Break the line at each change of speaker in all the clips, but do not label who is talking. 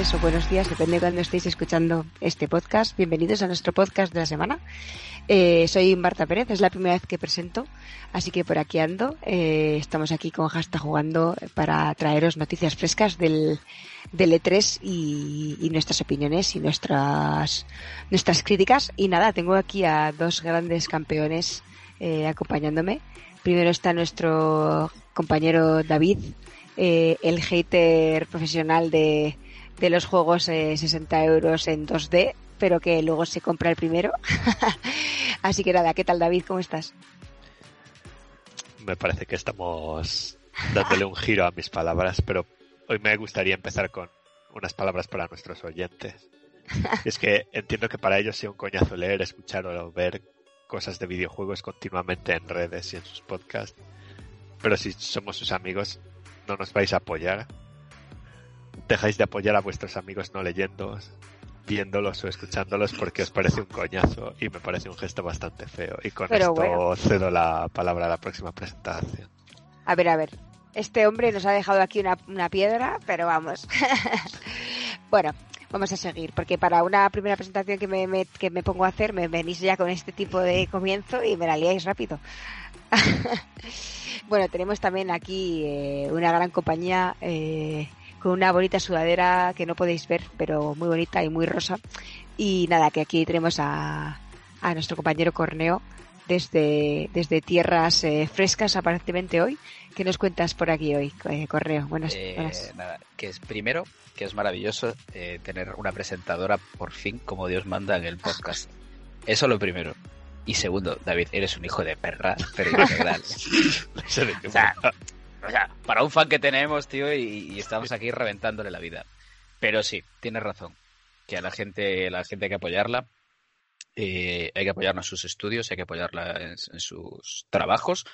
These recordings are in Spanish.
o buenos días, depende de cuando estéis escuchando este podcast. Bienvenidos a nuestro podcast de la semana. Eh, soy Marta Pérez, es la primera vez que presento, así que por aquí ando. Eh, estamos aquí con Hasta jugando para traeros noticias frescas del, del E3 y, nuestras opiniones y nuestras, nuestras críticas. Y nada, tengo aquí a dos grandes campeones eh, acompañándome. Primero está nuestro compañero David, el hater profesional de, de los juegos eh, 60 euros en 2D, pero que luego se compra el primero. Así que nada, ¿qué tal David? ¿Cómo estás?
Me parece que estamos dándole un giro a mis palabras, pero hoy me gustaría empezar con unas palabras para nuestros oyentes. es que entiendo que para ellos sea un coñazo leer, escuchar o ver cosas de videojuegos continuamente en redes y en sus podcasts. Pero si somos sus amigos, no nos vais a apoyar. Dejáis de apoyar a vuestros amigos no leyendo, viéndolos o escuchándolos porque os parece un coñazo y me parece un gesto bastante feo. Y con
Pero
esto
bueno.
cedo la palabra a la próxima presentación.
A ver, a ver. Este hombre nos ha dejado aquí una, una piedra, pero vamos. bueno, vamos a seguir, porque para una primera presentación que me, me, que me pongo a hacer, me venís ya con este tipo de comienzo y me la liáis rápido. bueno, tenemos también aquí eh, una gran compañía eh, con una bonita sudadera que no podéis ver, pero muy bonita y muy rosa. Y nada, que aquí tenemos a, a nuestro compañero Corneo desde, desde tierras eh, frescas aparentemente hoy. ¿Qué nos cuentas por aquí hoy, eh, Corneo? Buenas,
Eh,
buenas.
nada, que es primero, que es maravilloso eh, tener una presentadora por fin como Dios manda en el podcast. Eso lo primero. Y segundo, David, eres un hijo de perra, pero integral. O sea. O sea, para un fan que tenemos, tío, y, estamos aquí reventándole la vida. Pero sí, tienes razón. Que a la gente, la gente hay que apoyarla. Eh, hay que apoyarla en sus estudios, hay que apoyarla en, en sus trabajos.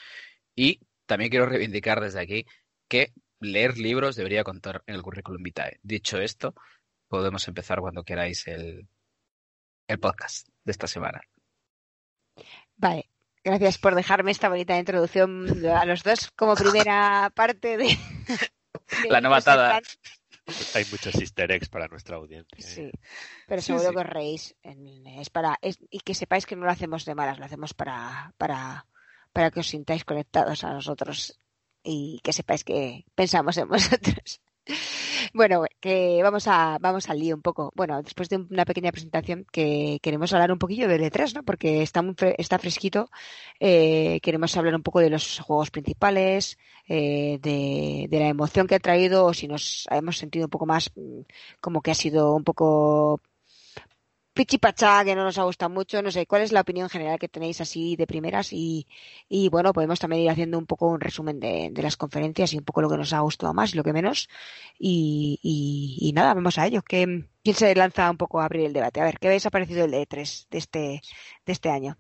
Y también quiero reivindicar desde aquí que leer libros debería contar en el currículum vitae. Dicho esto, podemos empezar cuando queráis el, el podcast de esta semana.
Vale. Gracias por dejarme esta bonita introducción a los dos como primera parte de... de
La novatada.
Hay muchos easter eggs para nuestra audiencia. ¿eh?
Sí, pero
Sí,
seguro
sí.
que os reís. En- Es para, es- y que sepáis que no lo hacemos de malas, lo hacemos para, para, para que os sintáis conectados a nosotros y que sepáis que pensamos en vosotros. Bueno, que vamos a, vamos al lío un poco. Bueno, después de una pequeña presentación que queremos hablar un poquillo del E3, ¿no? Porque está muy está fresquito. Eh, queremos hablar un poco de los juegos principales, eh, de, de la emoción que ha traído, o si nos hemos sentido un poco más mm, como que ha sido un poco pichipachá, que no nos ha gustado mucho. No sé, ¿cuál es la opinión general que tenéis así de primeras? Y, y bueno, podemos también ir haciendo un poco un resumen de, de las conferencias y un poco lo que nos ha gustado más y lo que menos. Y, y, y nada, vamos a ello. ¿Qué, ¿Quién se lanza un poco a abrir el debate? A ver, ¿qué habéis ha parecido el E3 de este, de este año?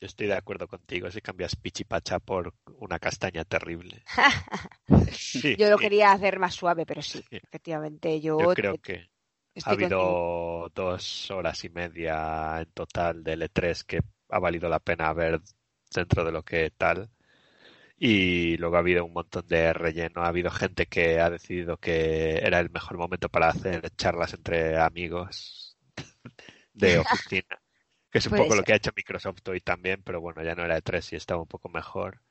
Yo estoy de acuerdo contigo si cambias Pichipacha por una castaña terrible. Sí,
Yo lo quería hacer más suave, pero sí,
Sí.
efectivamente, yo,
Yo creo que ha habido dos horas y media en total de E3 que ha valido la pena ver dentro de lo que tal. Y luego ha habido un montón de relleno. Ha habido gente que ha decidido que era el mejor momento para hacer charlas entre amigos de oficina. Que es un
Puede
poco lo que ha hecho Microsoft hoy también, pero bueno, ya no era E3 y estaba un poco mejor.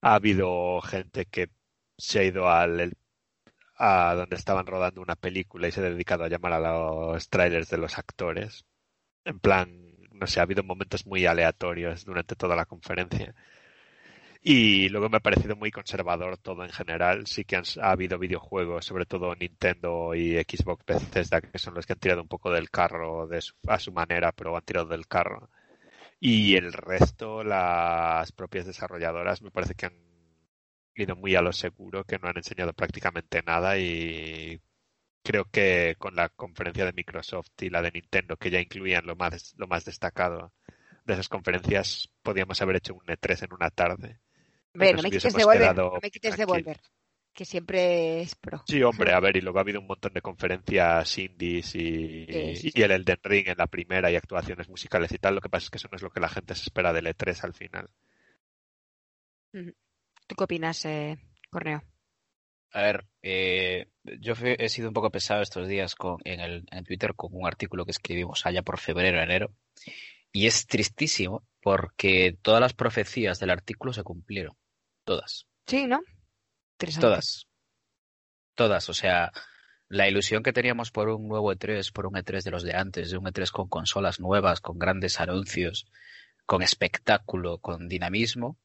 Ha habido gente que se ha ido al a donde estaban rodando una película y se ha dedicado a llamar a los trailers de los actores. En plan, no sé, ha habido momentos muy aleatorios durante toda la conferencia. Y luego me ha parecido muy conservador todo en general. Sí que han- ha habido videojuegos, sobre todo Nintendo y Xbox Bethesda, que son los que han tirado un poco del carro de su- a su manera, pero han tirado del carro. Y el resto, las propias desarrolladoras, me parece que han ido muy a lo seguro, que no han enseñado prácticamente nada y creo que con la conferencia de Microsoft y la de Nintendo, que ya incluían lo más, lo más destacado de esas conferencias, podíamos haber hecho un E3 en una tarde.
Hombre, no me quites de Volver,
quedado
no me quites de
tranquilos.
Volver, que siempre es pro.
Sí, hombre, a ver, y luego ha habido un montón de conferencias indies y,
Sí, sí,
y el Elden Ring en la primera y actuaciones musicales y tal. Lo que pasa es que eso no es lo que la gente se espera del E3 al final.
¿Tú qué opinas, eh, Corneo?
A ver, eh, yo he sido un poco pesado estos días con, en, el, en Twitter con un artículo que escribimos allá por febrero, enero, y es tristísimo porque todas las profecías del artículo se cumplieron. Todas.
Sí, ¿no?
Todas. Todas. O sea, la ilusión que teníamos por un nuevo E3, por un E3 de los de antes, de un E3 con consolas nuevas, con grandes anuncios, con espectáculo, con dinamismo.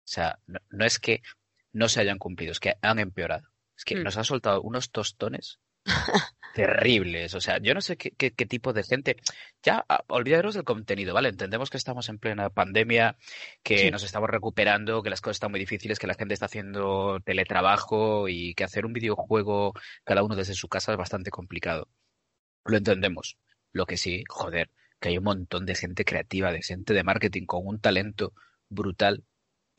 O sea, no, no es que no se hayan cumplido, es que han empeorado. Es que
Mm.
nos han soltado unos tostones terribles. O sea, yo no sé qué, qué- qué tipo de gente. Ya, ah, olvidaros del contenido, ¿vale? Entendemos que estamos en plena pandemia, que
Sí.
nos estamos recuperando, que las cosas están muy difíciles, que la gente está haciendo teletrabajo y que hacer un videojuego cada uno desde su casa es bastante complicado. Lo entendemos. Lo que sí, joder, que hay un montón de gente creativa, de gente de marketing con un talento brutal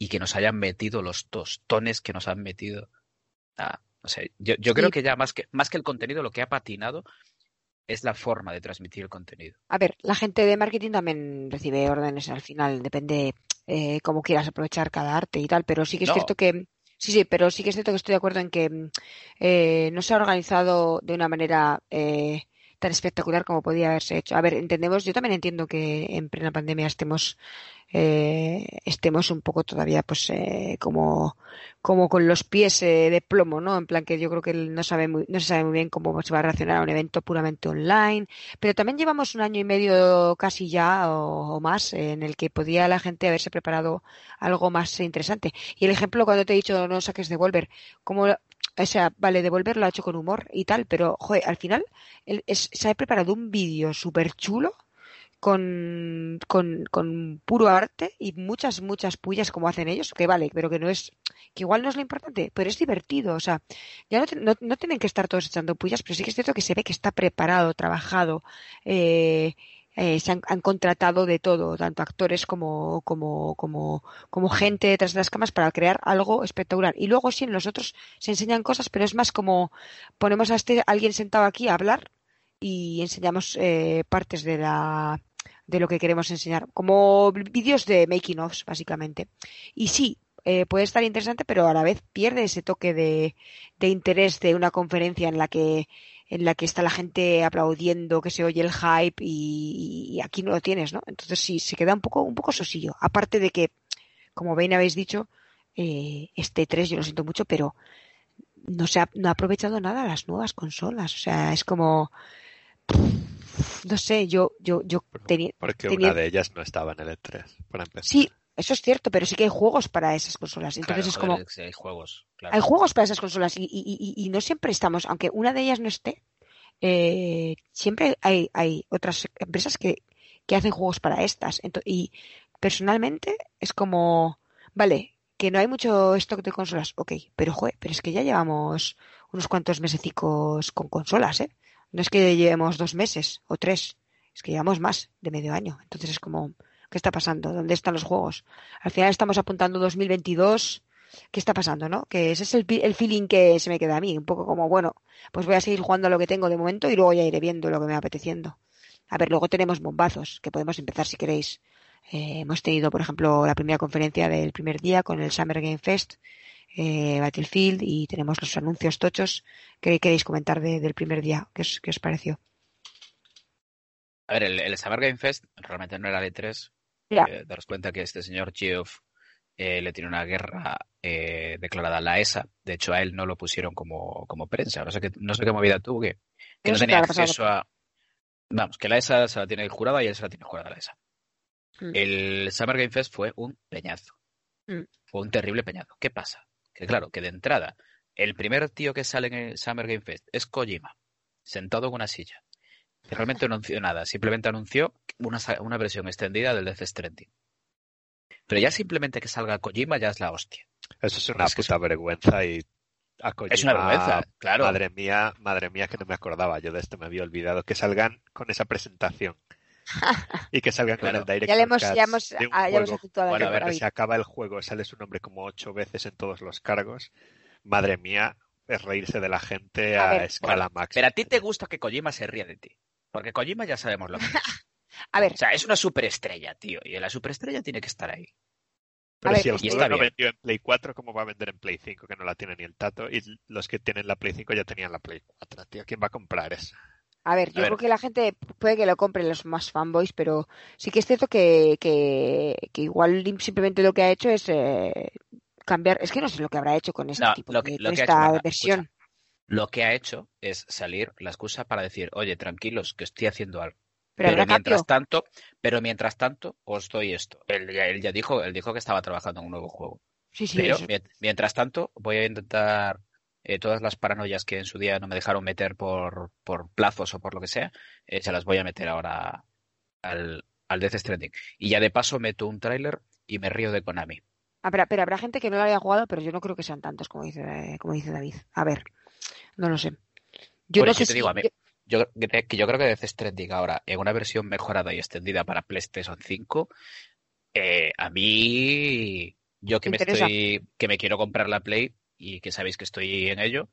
y que nos hayan metido los tostones que nos han metido. Ah, o sea, yo, yo creo que ya más que, más que el contenido, lo que ha patinado es la forma de transmitir el contenido.
A ver, la gente de marketing también recibe órdenes al final, depende eh, cómo quieras aprovechar cada arte y tal, pero sí que es
No.
cierto que, sí, sí, pero sí que es cierto que estoy de acuerdo en que eh, no se ha organizado de una manera eh, tan espectacular como podía haberse hecho. A ver, entendemos, yo también entiendo que en plena pandemia estemos eh, estemos un poco todavía pues eh, como como con los pies eh, de plomo, ¿no? En plan que yo creo que no sabe muy, no se sabe muy bien cómo se va a reaccionar a un evento puramente online, pero también llevamos un año y medio casi ya o, más en el que podía la gente haberse preparado algo más interesante. Y el ejemplo cuando te he dicho no saques Devolver, como o sea, vale, Devolver lo ha hecho con humor y tal, pero joder, al final él es- se ha preparado un vídeo súper chulo con, con, con puro arte y muchas, muchas pullas como hacen ellos, que vale, pero que no es, que igual no es lo importante, pero es divertido, o sea, ya no, no, no tienen que estar todos echando pullas, pero sí que es cierto que se ve que está preparado, trabajado, eh, eh, se han, contratado de todo, tanto actores como, como, como, como gente detrás de las cámaras para crear algo espectacular. Y luego sí, en los otros se enseñan cosas, pero es más como ponemos a este alguien sentado aquí a hablar y enseñamos eh, partes de la de lo que queremos enseñar, como vídeos de making ofs básicamente. Y sí, eh, puede estar interesante, pero a la vez pierde ese toque de, de interés de una conferencia en la que en la que está la gente aplaudiendo, que se oye el hype y, y aquí no lo tienes, ¿no? Entonces sí, se queda un poco un poco sosillo. Aparte de que, como bien habéis dicho, eh, este 3 yo lo siento mucho, pero no se ha, no ha aprovechado nada las nuevas consolas. O sea, es como no sé, yo, yo, yo tenía,
Porque una de ellas no estaba en el E3, para empezar.
sí, eso es cierto, pero sí que hay juegos para esas consolas. Entonces
Claro,
es como,
sí, hay juegos, claro.
hay juegos para esas consolas y, y, y, y no siempre estamos, aunque una de ellas no esté, eh, siempre hay, hay otras empresas que, que hacen juegos para estas. Y personalmente es como, vale, que no hay mucho stock de consolas, ok, pero joder, pero es que ya llevamos unos cuantos mesecicos con consolas, ¿eh? No es que llevemos dos meses o tres, es que llevamos más de medio año. Entonces es como, ¿qué está pasando? ¿Dónde están los juegos? Al final estamos apuntando 2022. ¿Qué está pasando, no? Que ese es el, feeling que se me queda a mí. Un poco como, bueno, pues voy a seguir jugando a lo que tengo de momento y luego ya iré viendo lo que me va apeteciendo. A ver, luego tenemos bombazos, que podemos empezar si queréis. Eh, hemos tenido, por ejemplo, la primera conferencia del primer día con el Summer Game Fest, eh, Battlefield, y tenemos los anuncios tochos. ¿Qué queréis comentar de- del primer día? ¿Qué os, qué os pareció?
A ver, el, Summer Game Fest realmente no era de 3. Eh, daros cuenta que este señor Geoff eh, le tiene una guerra eh, declarada a la ESA. De hecho, a él no lo pusieron como, como prensa. No sé qué, no sé qué movida tuvo que, que
No
tenía acceso a. Vamos, que la ESA se la tiene jurada y él se la tiene jurada a la ESA.
Mm.
El Summer Game Fest fue un peñazo.
Mm.
Fue un terrible peñazo. ¿Qué pasa? Que claro, que de entrada, el primer tío que sale en el Summer Game Fest es Kojima, sentado en una silla. Realmente no anunció nada, simplemente anunció una, una versión extendida del Death Stranding. Pero ya simplemente que salga Kojima ya es la hostia.
Eso es una puta vergüenza y a
Es una
Kojima,
vergüenza, claro.
Madre mía, madre mía que no me acordaba yo de esto, me había olvidado que salgan con esa presentación y que salgan
Claro.
con el director
Ya le hemos, ya hemos,
de un
ah, ya hemos
Bueno, a
que
ver,
se acaba el juego sale su nombre como ocho veces en todos los cargos. Madre mía, es reírse de la gente
A
a,
ver,
escala
Bueno,
máxima.
Pero a ti te gusta que Kojima se ría de ti. Porque Kojima ya sabemos lo que es.
A ver,
O sea, es una superestrella, tío. Y la superestrella tiene que estar ahí.
Pero
ver,
si el
es
que-
juego
está
no
bien.
vendió en Play 4, ¿cómo va a vender en Play 5? Que no la tiene ni el tato. Y los que tienen la Play 5 ya tenían la Play 4, tío. ¿Quién va a comprar eso?
A ver, yo
ver.
creo que la gente puede que lo compre los más fanboys, pero sí que es cierto que, que, que igual simplemente lo que ha hecho es eh, cambiar. Es que no sé lo que habrá hecho con este
No,
tipo
lo
de
que-
con
que ha
esta
hecho,
versión.
Lo que ha hecho es salir la excusa para decir, oye, tranquilos, que estoy haciendo algo.
Pero,
Pero, mientras
cambio.
tanto, pero mientras tanto, os doy esto. Él ya, él ya dijo, él dijo que estaba trabajando en un nuevo juego.
Sí, sí,
Pero
eso.
mientras tanto, voy a intentar eh, todas las paranoias que en su día no me dejaron meter por, por plazos o por lo que sea, eh, se las voy a meter ahora al, al Death Stranding. Y ya de paso meto un tráiler y me río de Konami.
Habrá, pero habrá gente que no lo haya jugado, pero yo no creo que sean tantos como dice, como dice David. A ver, no lo sé. Yo no
eso
sé
te digo, a mí-
yo-
que yo creo que Death Stranding ahora, en una versión mejorada y extendida para PlayStation 5, eh, a mí, yo que
¿Te
me
interesa?
estoy, que me quiero comprar la Play y que sabéis que estoy en ello,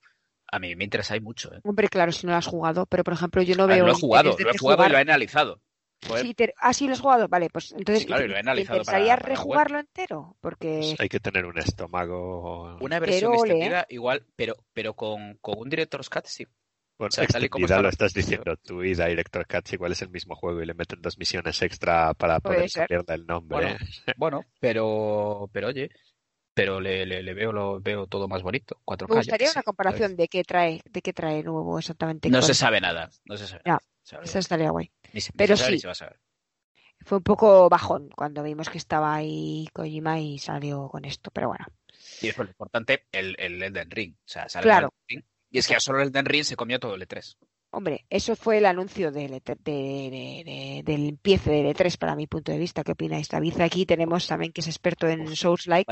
a mí me interesa mucho. ¿eh?
Hombre, claro, si no lo has jugado, pero por ejemplo, yo no
Ah,
veo.
lo he jugado, lo he jugado y lo he analizado. Joder,
Sí, te- Ah, sí, lo has jugado. Vale, pues entonces.
Sí, claro, y lo he
¿te-
analizado
¿Te interesaría
para- para la web.
rejugarlo entero? Porque.
Pues hay que tener un estómago.
Una versión
Pero,
extendida igual, pero, pero con, con un Director's Cut sí.
Bueno,
o sea, tal y como está
lo estás diciendo tú y Director Cuts igual es el mismo juego y le meten dos misiones extra para poder cambiarle el nombre.
Bueno,
¿eh?
Bueno, pero, pero oye, pero le, le, le veo lo veo todo más bonito. 4K,
Me gustaría una comparación
¿sabes?
de qué trae, de qué trae nuevo exactamente.
No
con-
se sabe nada, no se sabe
Ya,
nada.
Eso estaría guay.
Ni se- ni
pero
se sabe ni
sí.
se va a saber.
Fue un poco bajón cuando vimos que estaba ahí Kojima y salió con esto, pero bueno.
Y eso es lo importante, el, el Elden Ring. O sea, sale
Claro.
el Elden Ring, y es que ya solo el Elden Ring se comió todo el E3.
Hombre, eso fue el anuncio del, E- de- de- de- del empiece del E3 para mi punto de vista. ¿Qué opináis? David aquí tenemos también que es experto en Souls-like.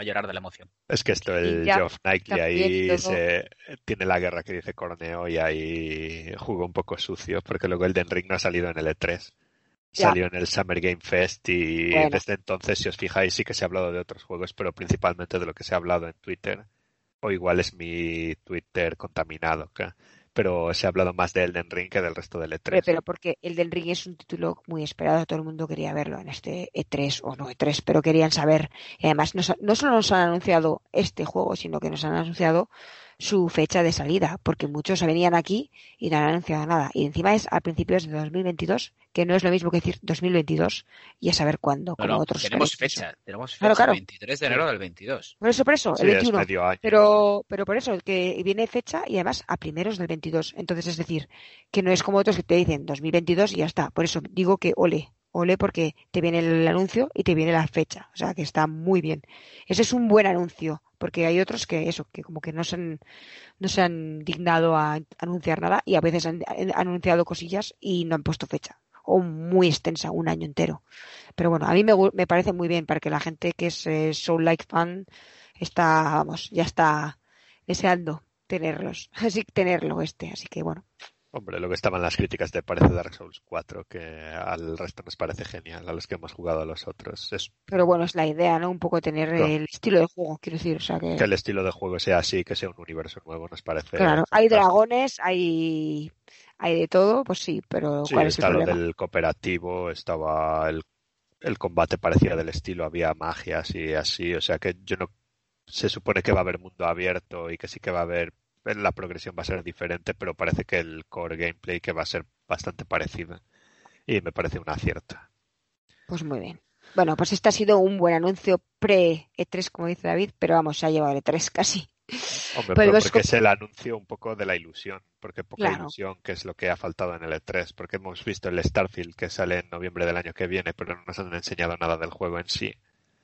A llorar. De la emoción.
Es que esto, el
ya
Geoff Knightley ahí se, tiene la guerra que dice Corneo y ahí jugó un poco sucio porque luego el Den Ring no ha salido en el E3.
Ya.
Salió en el Summer Game Fest y
Bueno.
desde entonces, si os fijáis, sí que se ha hablado de otros juegos, pero principalmente de lo que se ha hablado en Twitter. O igual es mi Twitter contaminado, ¿qué? Pero se ha hablado más de Elden Ring que del resto del E3.
Hombre, pero porque el del Ring es un título muy esperado, todo el mundo quería verlo en este E3 o no E3, pero querían saber. Y además, no solo nos han anunciado este juego, sino que nos han anunciado su fecha de salida, porque muchos venían aquí y no han anunciado nada. Y encima es a principios de 2022, que no es lo mismo que decir 2022 y a saber cuándo, como
no,
otros.
tenemos fecha. Tenemos fecha.
Claro, claro.
23 de enero del 22.
Por eso, por eso,
Sí,
el
es
21.
medio año.
Pero, pero por eso, que viene fecha y además a primeros del 22. Entonces, es decir, que no es como otros que te dicen 2022 y ya está. Por eso digo que ole, ole porque te viene el anuncio y te viene la fecha. O sea, que está muy bien. Ese es un buen anuncio, porque hay otros que eso, que como que no se han, no se han dignado a anunciar nada y a veces han, anunciado cosillas y no han puesto fecha. O muy extensa, un año entero. Pero bueno, a mí me, me parece muy bien para que la gente que es eh, Soul Like fan está, vamos, ya está deseando tenerlos, así tenerlo este, así que bueno,
Hombre, lo que estaban las críticas de parece Dark Souls 4, que al resto nos parece genial, a los que hemos jugado a los otros. Es
pero bueno, es la idea, ¿no? Un poco tener el estilo de juego, quiero decir, o sea que,
que el estilo de juego sea así, que sea un universo nuevo, nos parece.
claro, hay dragones, hay, hay de todo, pues sí, pero
Sí,
¿cuál es el
está lo
problema?
del cooperativo, estaba el, el combate parecía del estilo, había magias y así, o sea que yo no se supone que va a haber mundo abierto y que sí que va a haber la progresión va a ser diferente, pero parece que el core gameplay que va a ser bastante parecido y me parece un acierto.
Pues muy bien. Bueno, pues este ha sido un buen anuncio pre-E3, como dice David, pero vamos, se ha llevado el E3 casi.
Hombre,
Pues
pero porque es el anuncio un poco de la ilusión, porque poca
Claro.
ilusión, que es lo que ha faltado en el E3, porque hemos visto el Starfield que sale en noviembre del año que viene, pero no nos han enseñado nada del juego en sí.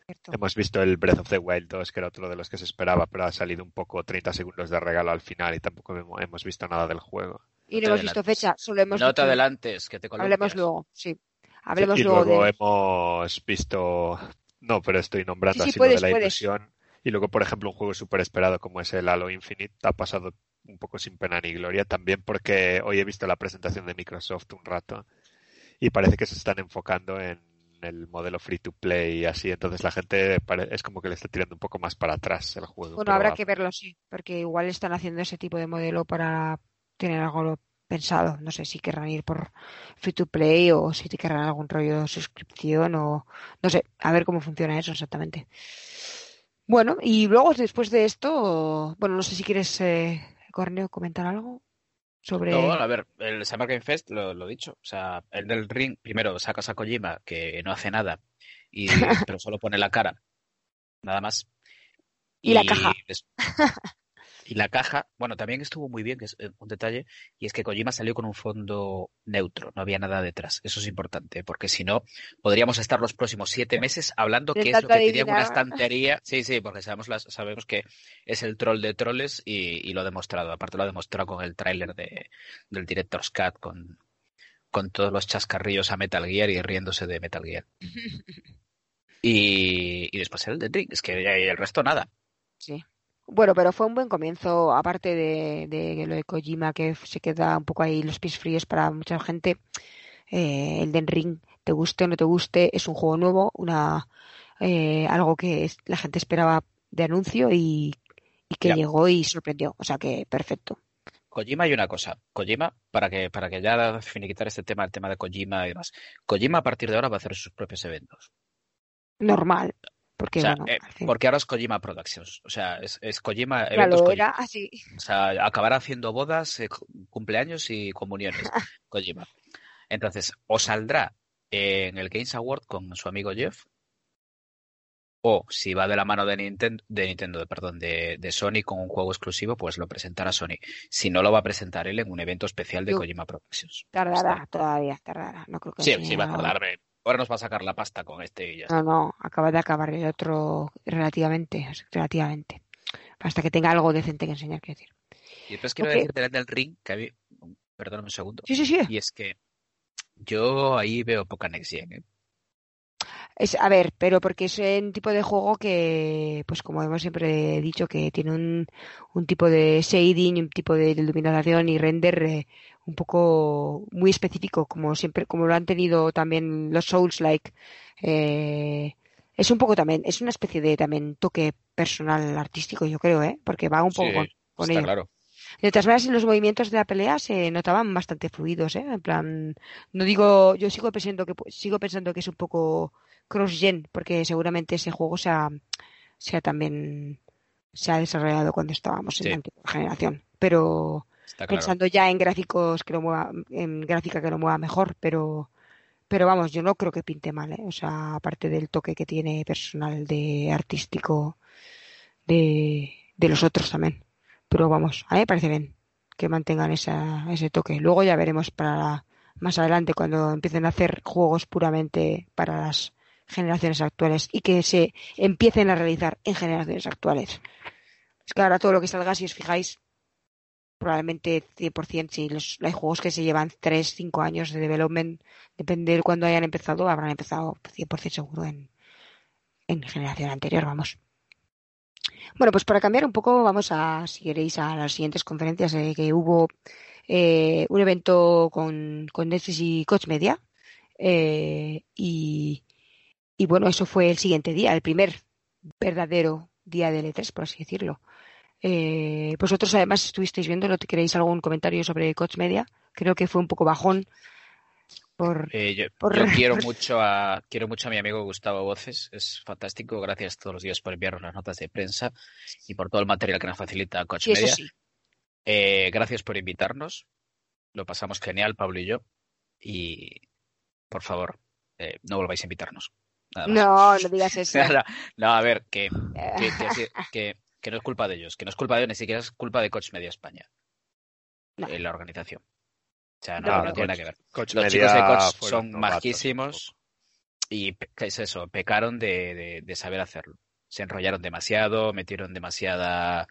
¿Cierto?
Hemos visto el Breath of the Wild 2, que era otro de los que se esperaba, pero ha salido un poco 30 segundos de regalo al final y tampoco hemo- hemos visto nada del juego.
Y
te
no hemos visto fecha, solo hemos
No te
visto-
adelantes, que te
Hablemos
columpias.
luego, sí. Hablemos
y
luego
luego
de...
hemos visto, no, pero estoy nombrando
Sí, sí,
así
puedes,
lo de la
puedes.
ilusión. Y luego, por ejemplo, un juego súper esperado como es el Halo Infinite ha pasado un poco sin pena ni gloria. También porque hoy he visto la presentación de Microsoft un rato y parece que se están enfocando en el modelo free to play y así. Entonces la gente es como que le está tirando un poco más para atrás el juego.
Bueno, habrá
va-
que verlo, sí, porque igual están haciendo ese tipo de modelo para tener algo pensado. No sé si querrán ir por free to play o si te querrán algún rollo de suscripción o no sé, a ver cómo funciona eso exactamente. Bueno, y luego después de esto, bueno, no sé si quieres, eh, Corneo, comentar algo sobre.
No, a ver, el Summer Game Fest, lo, lo dicho. O sea, el del ring, primero sacas a Kojima, que no hace nada, y, pero solo pone la cara. Nada más.
Y la caja.
Y la caja, bueno, también estuvo muy bien, que es eh, un detalle, y es que Kojima salió con un fondo neutro, no había nada detrás. Eso es importante, porque si no, podríamos estar los próximos siete meses hablando qué es lo que tenía en una estantería. Sí, sí, porque sabemos, las, sabemos que es el troll de troles y, y lo ha demostrado. Aparte lo ha demostrado con el tráiler de, del Director's Cut, con, con todos los chascarrillos a Metal Gear y riéndose de Metal Gear. Y, y después el de Drink, es que el resto nada.
Sí. Bueno, pero fue un buen comienzo, aparte de, de lo de Kojima, que se queda un poco ahí los pies fríos para mucha gente. Eh, el Den Ring, te guste o no te guste, es un juego nuevo, una eh, algo que es- la gente esperaba de anuncio y, y que
Ya.
llegó y sorprendió. O sea que perfecto.
Kojima hay una cosa. Kojima, para que, para que ya finiquitar este tema, el tema de Kojima y demás. Kojima a partir de ahora va a hacer sus propios eventos.
Normal. Porque,
o sea,
bueno,
eh,
fin-
porque ahora es Kojima Productions. O sea, es, es Kojima,
claro,
eventos Kojima.
era así.
O sea, acabará haciendo bodas, eh, cu- cumpleaños y comuniones. Kojima. Entonces, o saldrá en el Games Award con su amigo Jeff, o si va de la mano de Nintendo, de Nintendo, perdón, de, de Sony con un juego exclusivo, pues lo presentará Sony. Si no, lo va a presentar él en un evento especial de Kojima Productions.
Tardará, todavía tardará. No creo que
Sí, sí, va a tardar. Ahora nos va a sacar la pasta con este y ya está.
No, no, acaba de acabar el otro relativamente, relativamente. Hasta que tenga algo decente que enseñar, quiero decir.
Y después quiero
Ok.
decirte del Ring, que había... Perdóname un segundo.
Sí, sí, sí.
Y es que yo ahí veo poca Next Gen. ¿eh?
Es, a ver, pero porque es un tipo de juego que, pues como hemos siempre dicho, que tiene un, un tipo de shading, un tipo de iluminación y render eh, un poco muy específico, como siempre, como lo han tenido también los Souls-like. Eh, es un poco también, es una especie de también toque personal artístico, yo creo, ¿eh? Porque va un poco
Sí,
con, con
está
ello.
claro.
De todas maneras, en los movimientos de la pelea se notaban bastante fluidos, ¿eh? En plan, no digo, yo sigo pensando que sigo pensando que es un poco cross-gen, porque seguramente ese juego se ha, se ha también se ha desarrollado cuando estábamos en la antigua generación. Pero Pensando ya en gráficos que lo mueva, en gráfica que lo mueva mejor, pero pero vamos, yo no creo que pinte mal, ¿eh? O sea, aparte del toque que tiene personal de artístico de, de los otros también. Pero vamos, a mí me parece bien que mantengan esa, ese toque. Luego ya veremos para más adelante cuando empiecen a hacer juegos puramente para las generaciones actuales y que se empiecen a realizar en generaciones actuales. Es que ahora todo lo que salga, si os fijáis, probablemente 100%, si los, hay juegos que se llevan 3, 5 años de development, depende de cuándo hayan empezado, habrán empezado 100% seguro en, en generación anterior, vamos. Bueno, pues para cambiar un poco, vamos a, si queréis, a las siguientes conferencias eh, que hubo eh, un evento con, con Netflix y Coach Media. eh, y, y bueno, eso fue el siguiente día, el primer verdadero día del E3, por así decirlo. Eh, vosotros además estuvisteis viendo, ¿no queréis algún comentario sobre Coach Media? Creo que fue un poco bajón por,
Eh, yo,
por-
yo quiero mucho a quiero mucho a mi amigo Gustavo Voces, es fantástico, gracias todos los días por enviarnos las notas de prensa y por todo el material que nos facilita Coach Media.
sí.
Eh, gracias por invitarnos, lo pasamos genial, Pablo y yo, y por favor, eh, no volváis a invitarnos.
No, no digas eso.
no, a ver, que, que, que, sí- que- que no es culpa de ellos, que no es culpa de ellos, ni siquiera es culpa de Coach Media España,
No.
en la organización. O sea, no,
No,
no
no,
tiene nada que ver.
Coach
Los
Media
chicos de Coach son majísimos y pe- ¿qué es eso? Pecaron de, de- de saber hacerlo. Se enrollaron demasiado, metieron demasiada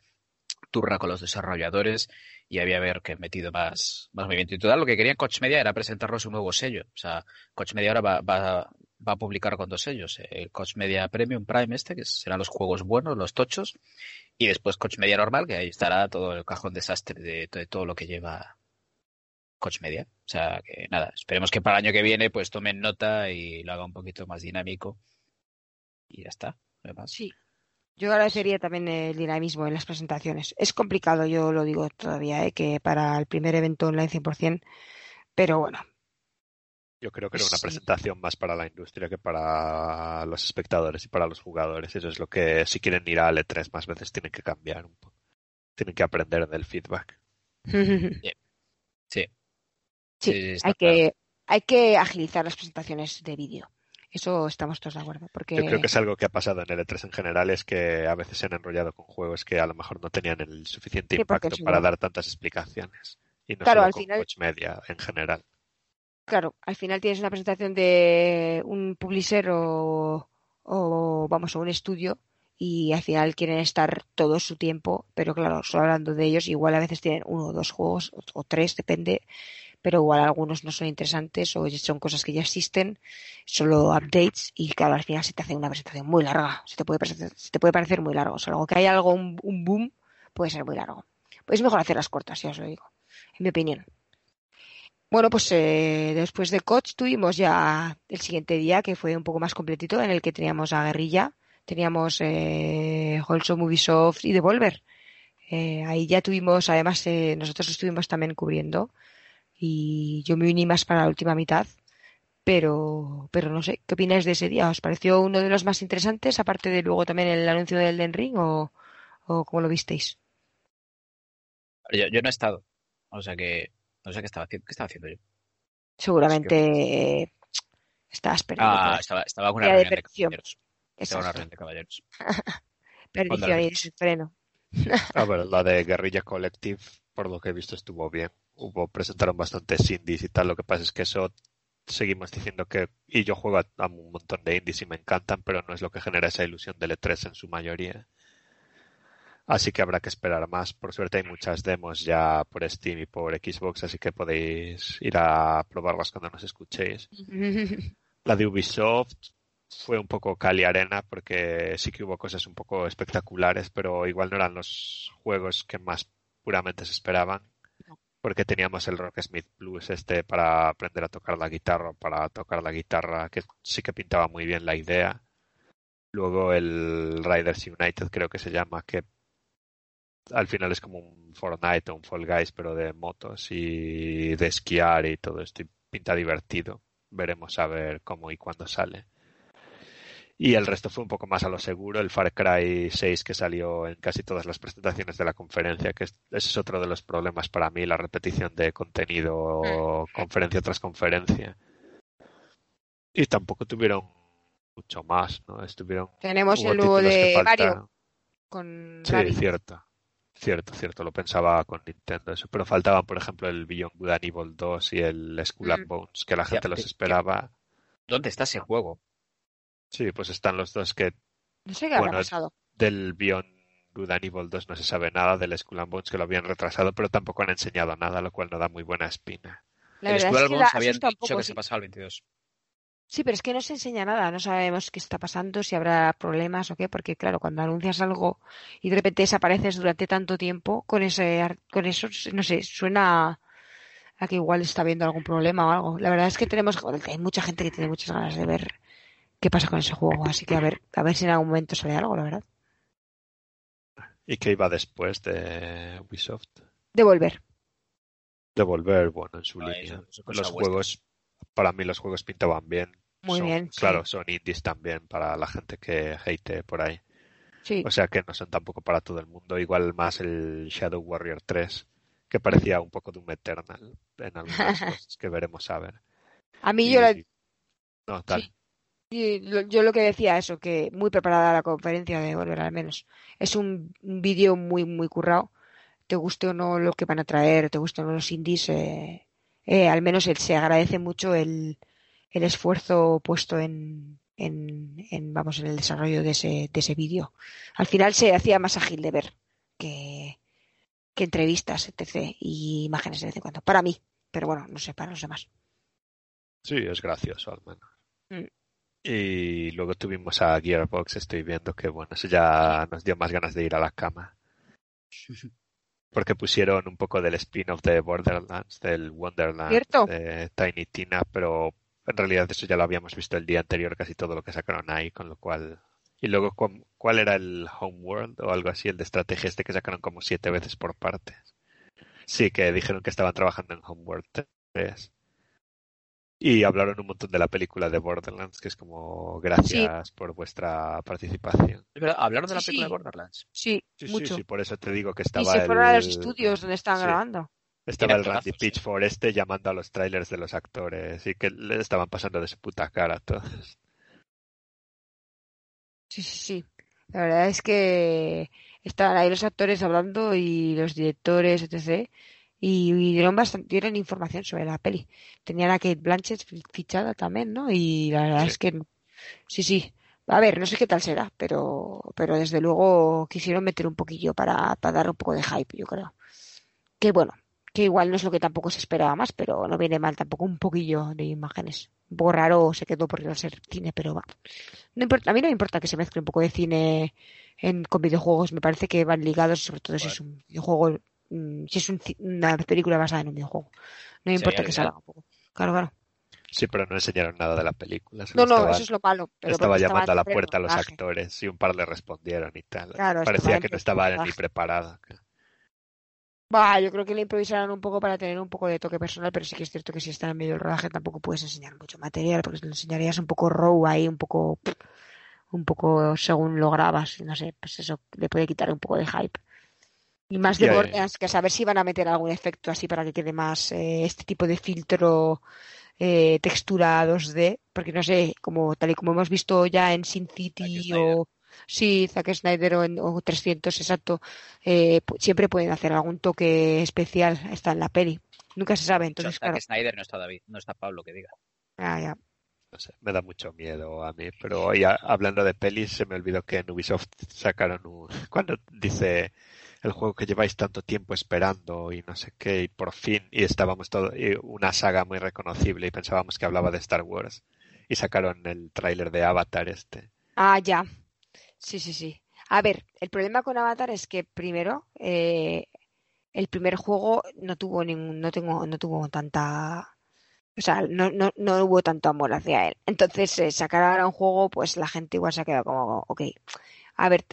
turra con los desarrolladores y había haber que metido más, más movimiento. Y todo lo que querían Coach Media era presentarnos un nuevo sello. O sea, Coach Media ahora va, va, va a publicar con dos sellos. El Coach Media Premium Prime este, que serán los juegos buenos, los tochos, y después Coach Media normal, que ahí estará todo el cajón desastre de, de todo lo que lleva Coach Media. O sea, que nada, esperemos que para el año que viene pues tomen nota y lo haga un poquito más dinámico. Y ya está.
Sí. Yo agradecería también el dinamismo en las presentaciones. Es complicado, yo lo digo todavía, ¿eh? que para el primer evento online 100%, pero bueno.
Yo creo que era una
Sí.
presentación más para la industria que para los espectadores y para los jugadores. Eso es lo que, si quieren ir a L3 más veces, tienen que cambiar un poco. Tienen que aprender del feedback.
Sí.
Sí,
Sí,
hay que, hay que agilizar las presentaciones de vídeo. Eso estamos todos de acuerdo. Porque
Yo creo que es algo que ha pasado en L3 en general, es que a veces se han enrollado con juegos que a lo mejor no tenían el suficiente impacto para dar tantas explicaciones. Y no
Claro,
solo
al
con
final-
Coach Media en general.
Claro, al final tienes una presentación de un publisher o, o vamos a un estudio y al final quieren estar todo su tiempo, pero claro, solo hablando de ellos, igual a veces tienen uno o dos juegos o, tres, depende, pero igual algunos no son interesantes o son cosas que ya existen, solo updates y claro, al final se te hace una presentación muy larga, se te puede, se te puede parecer muy largo, o sea, algo que hay algo, un, un boom, puede ser muy largo. Pues es mejor hacerlas cortas, ya os lo digo, en mi opinión. Bueno, pues eh, después de Coach tuvimos ya el siguiente día, que fue un poco más completito, en el que teníamos a Guerrilla, teníamos eh, Holson, Ubisoft y Devolver. Eh, ahí ya tuvimos, además, eh, nosotros estuvimos también cubriendo y yo me uní más para la última mitad, pero, pero no sé, ¿qué opináis de ese día? ¿Os pareció uno de los más interesantes, aparte de luego también el anuncio del Elden Ring o, cómo lo visteis?
Yo no he estado. O sea que no sé qué estaba haciendo. ¿Qué estaba haciendo yo?
Seguramente eh, estabas perdido.
Ah,
ahí.
estaba, estaba en una
de
reunión de
perdición.
caballeros. Estaba una
Exacto.
reunión de caballeros.
Perdición y desenfreno.
A ver, la de Guerrilla Collective, por lo que he visto, estuvo bien. Hubo, presentaron bastantes indies y tal. Lo que pasa es que eso seguimos diciendo que, y yo juego a, a un montón de indies y me encantan, pero no es lo que genera esa ilusión del E3 en su mayoría. Así que habrá que esperar más. Por suerte hay muchas demos ya por Steam y por Xbox, así que podéis ir a probarlas cuando nos escuchéis. La de Ubisoft fue un poco cali arena porque sí que hubo cosas un poco espectaculares, pero igual no eran los juegos que más puramente se esperaban. Porque teníamos el Rocksmith Blues este para aprender a tocar la guitarra, para tocar la guitarra, que sí que pintaba muy bien la idea. Luego el Riders United creo que se llama, que al final es como un Fortnite o un Fall Guys, pero de motos y de esquiar y todo esto. Y pinta divertido. Veremos a ver cómo y cuándo sale. Y el resto fue un poco más a lo seguro. El Far Cry 6 que salió en casi todas las presentaciones de la conferencia, que es- ese es otro de los problemas para mí, la repetición de contenido conferencia tras conferencia. Y tampoco tuvieron mucho más, ¿no? Estuvieron
Tenemos el
que
de. Mario con
Sí, cierto. Cierto, cierto. Lo pensaba con Nintendo eso. Pero faltaban, por ejemplo, el Beyond Good and Evil 2 y el Skull and
Mm.
Bones, que la gente
Ya,
los
que-
esperaba.
¿Dónde está ese juego?
Sí, pues están los dos que
No sé qué habrá
Bueno,
pasado.
del Beyond Good and Evil 2 no se sabe nada, del Skull and Bones que lo habían retrasado, pero tampoco han enseñado nada, lo cual no da muy buena espina.
La
el
verdad
Skull
es
and
que
Bones habían dicho
poco,
que
sí.
se pasaba al 22.
Sí, pero es que no se enseña nada, no sabemos qué está pasando, si habrá problemas o qué, porque claro, cuando anuncias algo y de repente desapareces durante tanto tiempo con ese, ar- con eso, no sé, suena a que igual está habiendo algún problema o algo. La verdad es que tenemos, hay mucha gente que tiene muchas ganas de ver qué pasa con ese juego, así que a ver, a ver si en algún momento sale algo, la verdad.
¿Y qué iba después de Ubisoft?
Devolver.
Devolver, bueno, en su
No,
línea.
eso- eso cosa
los
vuestra.
juegos, para mí los juegos pintaban bien.
Muy
Son-
bien, sí.
Claro, son indies también para la gente que hate por ahí.
Sí,
O sea que no son tampoco para todo el mundo. Igual más el Shadow Warrior 3, que parecía un poco de un Eternal en algunas cosas que veremos a ver.
a mí yo la-
Y- No, tal.
Sí. Y lo- yo lo que decía eso, que muy preparada la conferencia de Volver al menos. Es un un vídeo muy, muy currado. Te guste o no lo que van a traer, te guste o no los indies, eh, eh, al menos se agradece mucho el, el esfuerzo puesto en, en, en, vamos, en el desarrollo de ese, de ese vídeo. Al final se hacía más ágil de ver que, que entrevistas, etc. y imágenes de vez en cuando. Para mí, pero bueno, no sé, para los demás.
Sí, es gracioso al menos.
Mm.
Y luego tuvimos a Gearbox, estoy viendo que bueno, eso ya nos dio más ganas de ir a la cama. Porque pusieron un poco del spin-off de Borderlands, del Wonderland
¿Cierto?
de Tiny Tina, pero en realidad eso ya lo habíamos visto el día anterior, casi todo lo que sacaron ahí, con lo cual Y luego, ¿cuál era el Homeworld o algo así, el de estrategia este que sacaron como siete veces por partes? Sí, que dijeron que estaban trabajando en Homeworld 3. Y hablaron un montón de la película de Borderlands, que es como gracias por vuestra participación.
¿Hablaron de la película de Borderlands?
Sí,
sí,
mucho.
Sí, por eso te digo que estaba.
Y se fueron a los estudios donde estaban grabando.
Estaba el Randy Pitchford este llamando a los trailers de los actores y que le estaban pasando de su puta cara a todos.
Sí, sí, sí. La verdad es que estaban ahí los actores hablando y los directores, etc y, dieron bastante, dieron información sobre la peli. Tenían a Kate Blanchett fichada también, ¿no? Y la verdad es que sí, sí. A ver, no sé qué tal será, pero, pero desde luego quisieron meter un poquillo para, para dar un poco de hype, yo creo. Que bueno, que igual no es lo que tampoco se esperaba más, pero no viene mal tampoco un poquillo de imágenes. Un poco raro se quedó por no ser cine, pero va. No importa, a mí no me importa que se mezcle un poco de cine en, con videojuegos, me parece que van ligados, sobre todo si es un videojuego Mm, si es una película basada en un videojuego. No importa que salga un poco. Claro, claro.
Sí, pero no enseñaron nada de la película.
No, no, eso es lo malo.
estaba llamando a la puerta a los actores y un par le respondieron y tal. Parecía que no estaba ni preparada.
Va, yo creo que le improvisaron un poco para tener un poco de toque personal, pero sí que es cierto que si está en medio del rodaje tampoco puedes enseñar mucho material, porque le enseñarías un poco raw ahí, un poco, un poco según lo grabas, no sé, pues eso le puede quitar un poco de hype. Y más de Borderlands, que saber si van a meter algún efecto así para que quede más eh, este tipo de filtro eh, textura 2D, porque no sé, como tal y como hemos visto ya en Sin City o sí, Zack Snyder o, en, 300, exacto, eh, siempre pueden hacer algún toque especial, está en la peli. Nunca se sabe, entonces
Zack Snyder no está David, no está Pablo que diga.
Ah, ya.
No sé, me da mucho miedo a mí, pero hoy hablando de pelis se me olvidó que en Ubisoft sacaron un... Cuando dice el juego que lleváis tanto tiempo esperando y no sé qué, y por fin, y estábamos todo, una saga muy reconocible y pensábamos que hablaba de Star Wars. Y sacaron el tráiler de Avatar este.
Ah, ya. Sí, sí, sí. A ver, el problema con Avatar es que primero, eh, el primer juego no tuvo ningún, no tengo, no tuvo tanta o sea, no, no, no hubo tanto amor hacia él. Entonces, eh, sacar ahora un juego, pues la gente igual se ha quedado como, ok. A ver,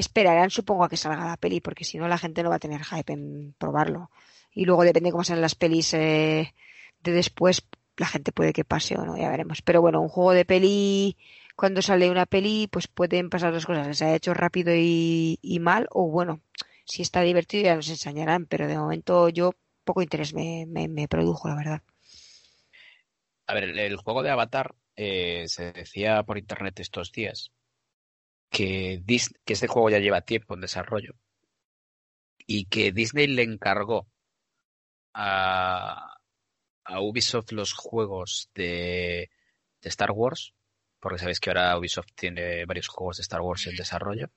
esperarán supongo a que salga la peli, porque si no la gente no va a tener hype en probarlo. Y luego depende cómo sean las pelis eh, de después, la gente puede que pase o no, ya veremos. Pero bueno, un juego de peli, cuando sale una peli, pues pueden pasar dos cosas. Se ha hecho rápido y, mal, o bueno, si está divertido ya nos enseñarán, pero de momento yo poco interés me, me, produjo, la verdad.
A ver, el, juego de Avatar eh, se decía por internet estos días que, este juego ya lleva tiempo en desarrollo y que Disney le encargó a, a Ubisoft los juegos de, de, Star Wars, porque sabéis que ahora Ubisoft tiene varios juegos de Star Wars en desarrollo,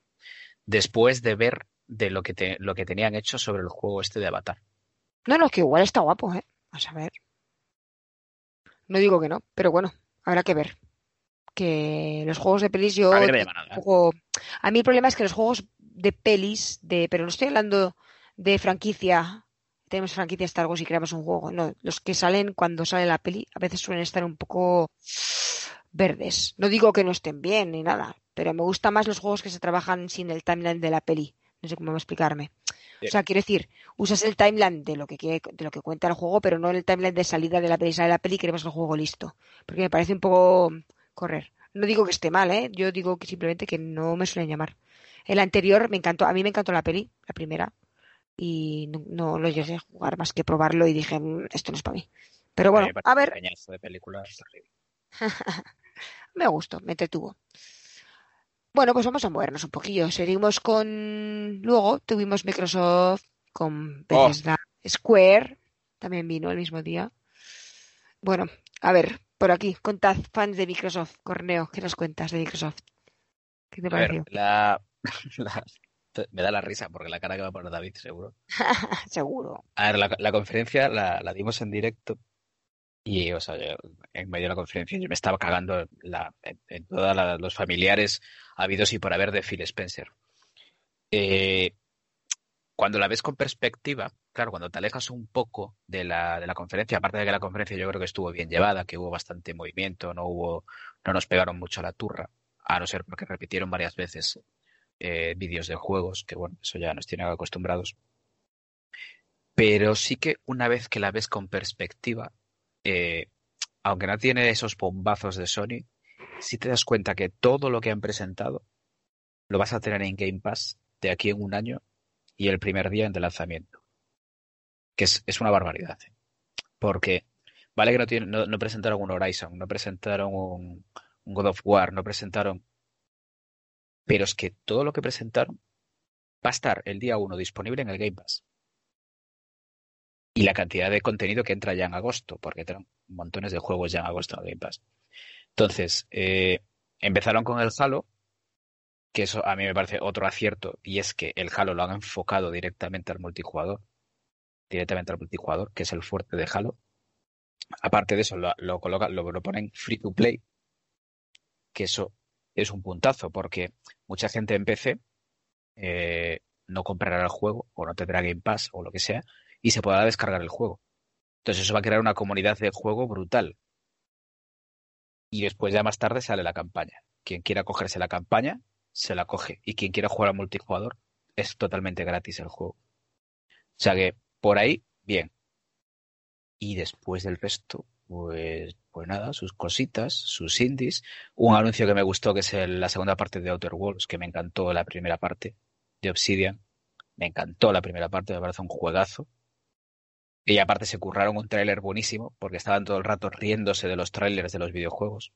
después de ver de lo que, lo que tenían hecho sobre el juego este de Avatar.
No, no, que igual está guapo, ¿eh? A ver. No digo que no, pero bueno, habrá que ver que los juegos de pelis yo
¿eh?
a mí el problema es que los juegos de pelis de pero no estoy hablando de franquicia tenemos franquicia Star Wars y creamos un juego no los que salen cuando sale la peli a veces suelen estar un poco verdes no digo que no estén bien ni nada pero me gustan más los juegos que se trabajan sin el timeline de la peli no sé cómo explicarme o sea, quiero decir, usas el timeline de lo que de lo que cuenta el juego, pero no el timeline de salida de la peli, de la peli y queremos el juego listo. Porque me parece un poco correr. No digo que esté mal, ¿eh? Yo digo que simplemente que no me suelen llamar. El anterior me encantó, a mí me encantó la peli, la primera, y no, lo llegué a jugar más que probarlo y dije, mm, esto no es para mí. Pero bueno, a ver.
De película
me gustó, me entretuvo. Bueno, pues vamos a movernos un poquillo. Seguimos con. Luego tuvimos Microsoft con oh. Square, también vino el mismo día. Bueno, a ver, por aquí, contad, fans de Microsoft, Corneo, ¿qué nos cuentas de Microsoft? ¿Qué te pareció?
me da la risa porque la cara que va a poner David, seguro.
seguro.
A ver, la, conferencia la, dimos en directo y, o sea, en medio de la conferencia yo me estaba cagando en, todos los familiares habidos y por haber de Phil Spencer. Eh, cuando la ves con perspectiva, claro, cuando te alejas un poco de la, de la conferencia, aparte de que la conferencia yo creo que estuvo bien llevada, que hubo bastante movimiento, no hubo, no nos pegaron mucho a la turra, a no ser porque repitieron varias veces eh, vídeos de juegos, que bueno, eso ya nos tiene acostumbrados. Pero sí que una vez que la ves con perspectiva, eh, aunque no tiene esos bombazos de Sony, si te das cuenta que todo lo que han presentado lo vas a tener en Game Pass de aquí en un año y el primer día de lanzamiento. Que es, una barbaridad. ¿eh? Porque, vale que no, no, presentaron un Horizon, no presentaron un, God of War, no presentaron. Pero es que todo lo que presentaron va a estar el día uno disponible en el Game Pass. Y la cantidad de contenido que entra ya en agosto, porque tenemos montones de juegos ya en agosto en el Game Pass. Entonces, eh, empezaron con el Halo, que eso a mí me parece otro acierto, y es que el Halo lo han enfocado directamente al multijugador, directamente al multijugador, que es el fuerte de Halo. Aparte de eso, lo, lo, lo, ponen free to play, que eso es un puntazo, porque mucha gente en PC eh, no comprará el juego, o no tendrá Game Pass, o lo que sea, y se podrá descargar el juego. Entonces eso va a crear una comunidad de juego brutal. Y después ya más tarde sale la campaña. Quien quiera cogerse la campaña, se la coge. Y quien quiera jugar a multijugador, es totalmente gratis el juego. O sea que por ahí, bien. Y después del resto, pues, pues nada, sus cositas, sus indies. Un anuncio que me gustó, que es la segunda parte de Outer Worlds, que me encantó la primera parte de Obsidian. Me encantó la primera parte, me parece un juegazo. Y aparte se curraron un tráiler buenísimo, porque estaban todo el rato riéndose de los tráilers de los videojuegos.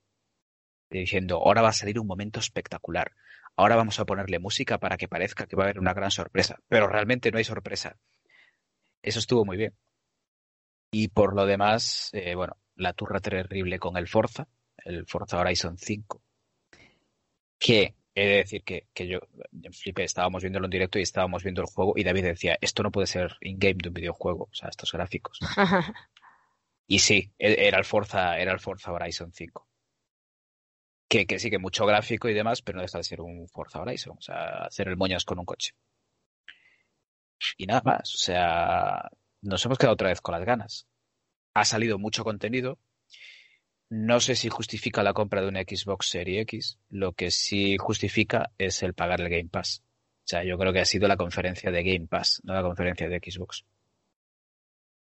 Diciendo, ahora va a salir un momento espectacular. Ahora vamos a ponerle música para que parezca que va a haber una gran sorpresa. Pero realmente no hay sorpresa. Eso estuvo muy bien. Y por lo demás, eh, bueno, la turra terrible con el Forza, el Forza Horizon 5, que He de decir que, que yo flipé, estábamos viéndolo en directo y estábamos viendo el juego y David decía, esto no puede ser in-game de un videojuego, o sea, estos gráficos. y sí, e, era el Forza, era el Forza Horizon 5. Que, que sí, que mucho gráfico y demás, pero no deja de ser un Forza Horizon, o sea, hacer el moñas con un coche. Y nada más, o sea, nos hemos quedado otra vez con las ganas. Ha salido mucho contenido, no sé si justifica la compra de una Xbox Series X. Lo que sí justifica es el pagar el Game Pass. O sea, yo creo que ha sido la conferencia de Game Pass, no la conferencia de Xbox.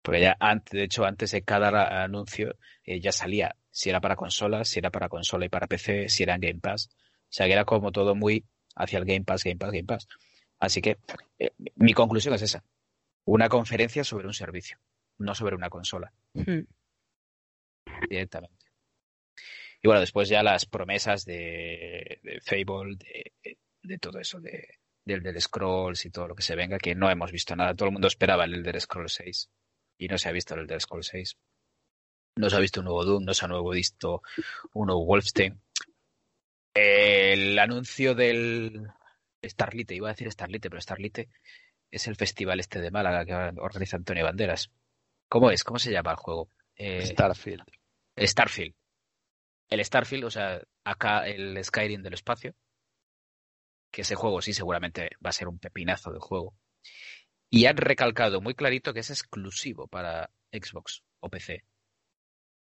Porque ya antes, de hecho, antes de cada anuncio eh, ya salía si era para consolas, si era para consola y para PC, si era en Game Pass. O sea, que era como todo muy hacia el Game Pass, Game Pass, Game Pass. Así que eh, mi conclusión es esa. Una conferencia sobre un servicio, no sobre una consola. Hmm. Directamente. Y bueno, después ya las promesas de, Fable, de, todo eso, de, del Elder Scrolls y todo lo que se venga, que no hemos visto nada. Todo el mundo esperaba el Elder Scrolls 6 y no se ha visto el Elder Scrolls 6. No se ha visto un nuevo Doom, no se ha nuevo visto un nuevo Wolfenstein. El anuncio del Starlite, iba a decir Starlite, pero Starlite es el festival este de Málaga que organiza Antonio Banderas. ¿Cómo es? ¿Cómo se llama el juego?
Eh, Starfield.
Starfield el Starfield, o sea, acá el Skyrim del espacio, que ese juego sí seguramente va a ser un pepinazo de juego. Y han recalcado muy clarito que es exclusivo para Xbox o PC.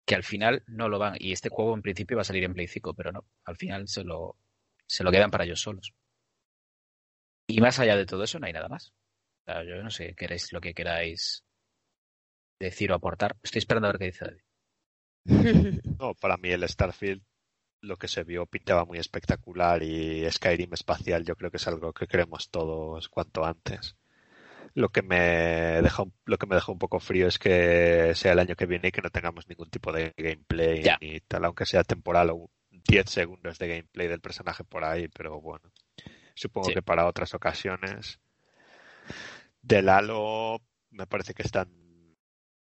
Que al final no lo van. Y este juego en principio va a salir en Play 5, pero no. Al final se lo, se lo quedan para ellos solos. Y más allá de todo eso, no hay nada más. yo no sé qué lo que queráis decir o aportar. Estoy esperando a ver qué dice David.
No, para mí el Starfield lo que se vio pintaba muy espectacular y Skyrim espacial yo creo que es algo que queremos todos cuanto antes. Lo que me deja lo que me deja un poco frío es que sea el año que viene y que no tengamos ningún tipo de gameplay ni tal, aunque sea temporal o 10 segundos de gameplay del personaje por ahí, pero bueno, supongo que para otras ocasiones. Del Halo me parece que están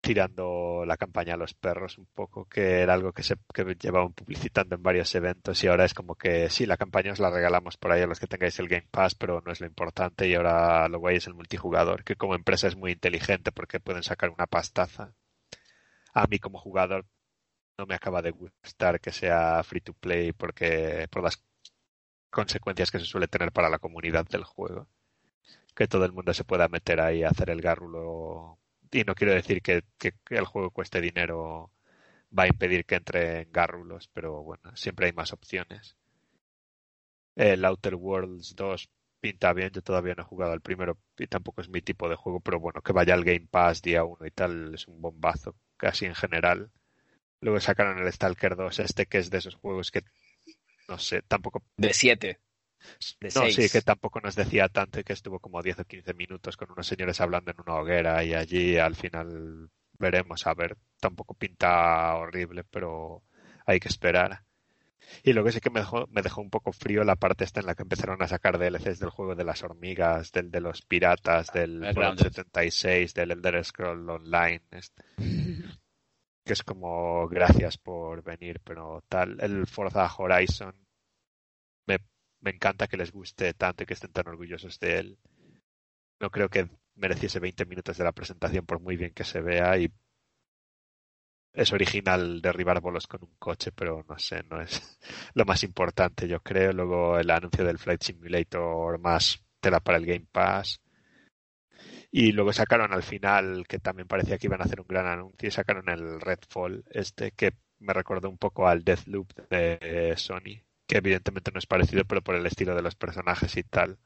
tirando la campaña a los perros un poco, que era algo que se que llevaban publicitando en varios eventos y ahora es como que sí, la campaña os la regalamos por ahí a los que tengáis el Game Pass, pero no es lo importante y ahora lo guay es el multijugador, que como empresa es muy inteligente porque pueden sacar una pastaza. A mí como jugador no me acaba de gustar que sea free to play porque por las consecuencias que se suele tener para la comunidad del juego. Que todo el mundo se pueda meter ahí a hacer el garrulo y no quiero decir que, el juego cueste dinero va a impedir que entre en gárrulos, pero bueno, siempre hay más opciones. El Outer Worlds 2 pinta bien, yo todavía no he jugado al primero y tampoco es mi tipo de juego, pero bueno, que vaya al Game Pass día 1 y tal es un bombazo, casi en general. Luego sacaron el Stalker 2, este que es de esos juegos que no sé, tampoco.
De 7.
no, sí, que tampoco nos decía tanto y que estuvo como 10 o 15 minutos con unos señores hablando en una hoguera y allí al final veremos, a ver, tampoco pinta horrible, pero hay que esperar. Y lo que sí que me dejó, me dejó un poco frío la parte esta en la que empezaron a sacar DLCs del juego de las hormigas, del de los piratas, del 76, del Elder Scroll Online. Este. que es como gracias por venir, pero tal. El Forza Horizon me, me encanta que les guste tanto y que estén tan orgullosos de él. No creo que mereciese 20 minutos de la presentación por muy bien que se vea y es original derribar bolos con un coche, pero no sé, no es lo más importante, yo creo. Luego el anuncio del Flight Simulator más tela para el Game Pass. Y luego sacaron al final, que también parecía que iban a hacer un gran anuncio, y sacaron el Redfall, este que me recordó un poco al Deathloop de Sony, que evidentemente no es parecido, pero por el estilo de los personajes y tal.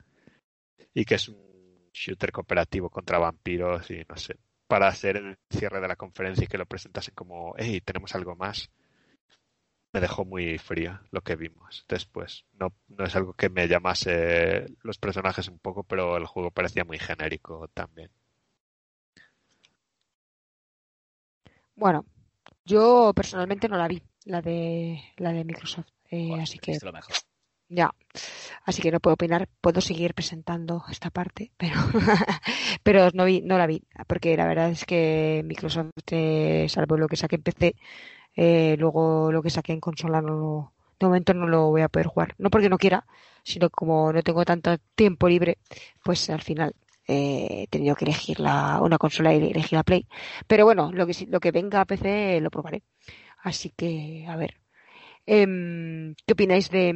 Y que es un shooter cooperativo contra vampiros y no sé, para hacer el cierre de la conferencia y que lo presentasen como, hey, tenemos algo más, me dejó muy fría lo que vimos después. No, no es algo que me llamase los personajes un poco, pero el juego parecía muy genérico también.
Bueno, yo personalmente no la vi, la de la de Microsoft, eh, así que
lo mejor.
Ya, así que no puedo opinar, puedo seguir presentando esta parte, pero, pero no, vi, no la vi, porque la verdad es que Microsoft, eh, salvo lo que saque en PC, eh, luego lo que saque en consola no lo, de momento no lo voy a poder jugar. No porque no quiera, sino como no tengo tanto tiempo libre, pues al final eh, he tenido que elegir la, una consola y elegir la Play. Pero bueno, lo que, lo que venga a PC lo probaré. Así que, a ver, Em, ¿Qué opináis de,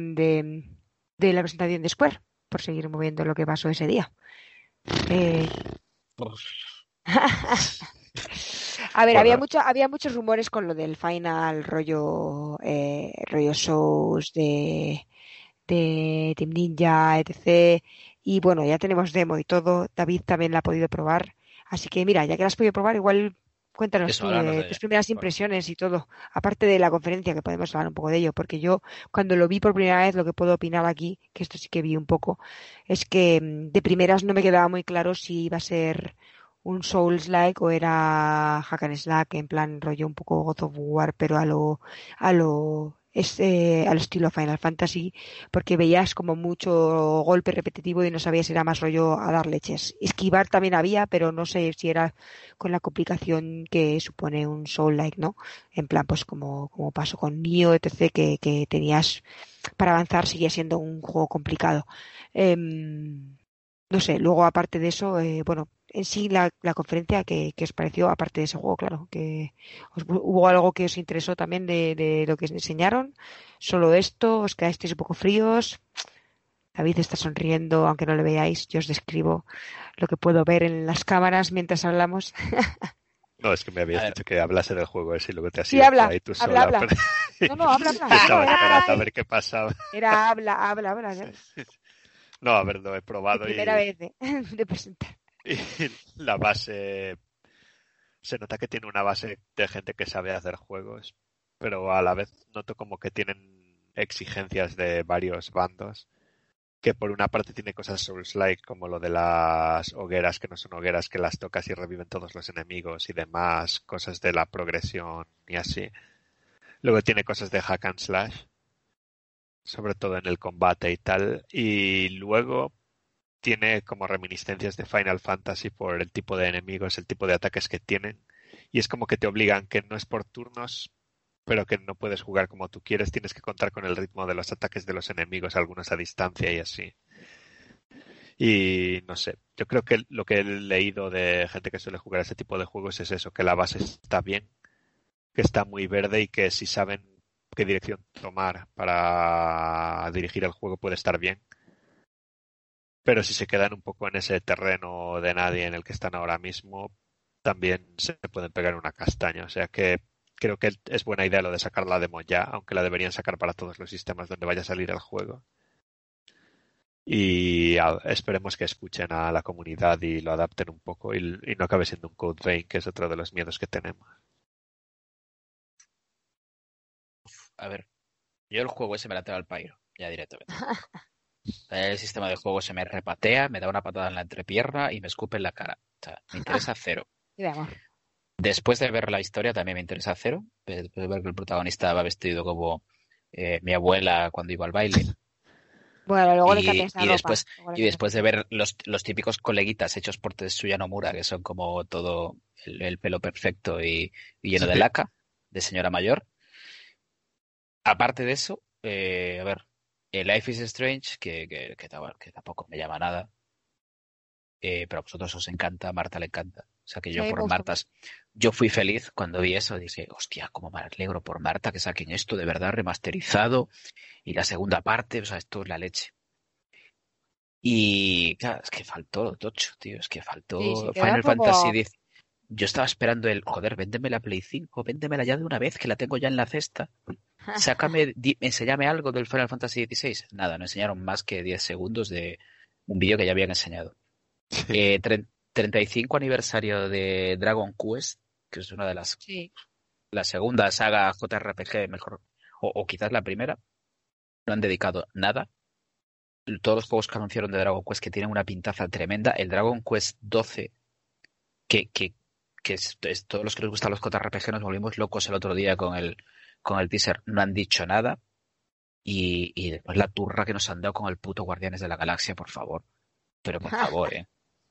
de, la presentación de Square? Por seguir moviendo lo que pasó ese día. Eh... A ver, había mucho, había muchos rumores con lo del final rollo, eh, rollo shows de, de Team Ninja, etc. Y bueno, ya tenemos demo y todo. David también la ha podido probar. Así que mira, ya que la has podido probar, igual Cuéntanos tus primeras impresiones y todo, aparte de la conferencia, que podemos hablar un poco de ello, porque yo cuando lo vi por primera vez, lo que puedo opinar aquí, que esto sí que vi un poco, es que mm, de primeras no me quedaba muy claro si iba a ser un Souls-like o era Hack and Slack, en plan rollo un poco God of War, pero a lo, a lo es eh, al estilo Final Fantasy, porque veías como mucho golpe repetitivo y no sabías si era más rollo a dar leches. Esquivar también había, pero no sé si era con la complicación que supone un Soul-like, ¿no? En plan, pues como, como pasó con Nioh, etc., que, que tenías para avanzar, seguía siendo un juego complicado. Em, no sé, luego aparte de eso, eh, bueno, en sí la, la conferencia que, que, os pareció, aparte de ese juego, claro, que hubo algo que os interesó también de, de, lo que os enseñaron, solo esto, os quedasteis un poco fríos. David está sonriendo, aunque no le veáis, yo os describo lo que puedo ver en las cámaras mientras hablamos.
No, es que me habías dicho que hablase del juego ese y luego te has
sí, habla, tú sola, habla, habla. No, no, habla, habla.
Estaba esperando a ver qué pasaba.
Era habla, habla, habla.
No, a ver, lo he probado.
La primera vez de, de presentar.
Y la base. Se nota que tiene una base de gente que sabe hacer juegos, pero a la vez noto como que tienen exigencias de varios bandos. Que por una parte tiene cosas Souls-like, como lo de las hogueras que no son hogueras, que las tocas y reviven todos los enemigos y demás, cosas de la progresión y así. Luego tiene cosas de hack and slash, sobre todo en el combate y tal. Y luego tiene como reminiscencias de Final Fantasy por el tipo de enemigos, el tipo de ataques que tienen. Y es como que te obligan que no es por turnos, pero que no puedes jugar como tú quieres. Tienes que contar con el ritmo de los ataques de los enemigos, algunos a distancia y así. Y no sé, yo creo que lo que he leído de gente que suele jugar ese tipo de juegos es eso, que la base está bien, que está muy verde y que si saben qué dirección tomar para dirigir el juego puede estar bien. Pero si se quedan un poco en ese terreno de nadie en el que están ahora mismo, también se pueden pegar una castaña. O sea que creo que es buena idea lo de sacar la demo ya, aunque la deberían sacar para todos los sistemas donde vaya a salir el juego. y esperemos que escuchen a la comunidad y lo adapten un poco y, y no acabe siendo un Code Vein, que es otro de los miedos que tenemos.
A ver, yo el juego ese me la tengo al pairo, ya directamente. El sistema de juego se me repatea, me da una patada en la entrepierna y me escupe en la cara. O sea, me interesa cero.
Y vamos.
Después de ver la historia también me interesa cero. Después de ver que el protagonista va vestido como eh, mi abuela cuando iba al baile.
Bueno, luego le
Y-
cambias la
y
ropa.
después-
Luego le
Y después de ver los, los típicos coleguitas hechos por Tetsuya Nomura, que son como todo el, el pelo perfecto y, y lleno de laca, de señora mayor. Aparte de eso, eh, a ver, eh, Life is Strange, que, que, que ta- que tampoco me llama nada. Eh, pero a vosotros os encanta, a Marta le encanta. O sea que yo
Sí,
por
gusta
Marta, yo fui feliz cuando vi eso. Dije, hostia, cómo me alegro por Marta que saquen esto de verdad remasterizado. Y la segunda parte, o sea, esto es la leche. Y claro, es que faltó lo tocho, tío. Es que faltó
Sí,
Final
poco-
Fantasy X. Yo estaba esperando el, joder, véndeme la Play 5, véndemela ya de una vez, que la tengo ya en la cesta. Sácame, di- enséñame algo del Final Fantasy XVI. Nada, no enseñaron más que 10 segundos de un vídeo que ya habían enseñado. Eh, tre- 35 aniversario de Dragon Quest, que es una de las
Sí.
la segunda saga JRPG mejor, o, o quizás la primera, no han dedicado nada. Todos los juegos que anunciaron de Dragon Quest que tienen una pintaza tremenda. El Dragon Quest 12, que, que, que es, es- todos los que les gustan los JRPG nos volvimos locos el otro día con el, con el teaser, no han dicho nada. Y, y después la turra que nos han dado con el puto Guardianes de la Galaxia, por favor. Pero por favor, eh.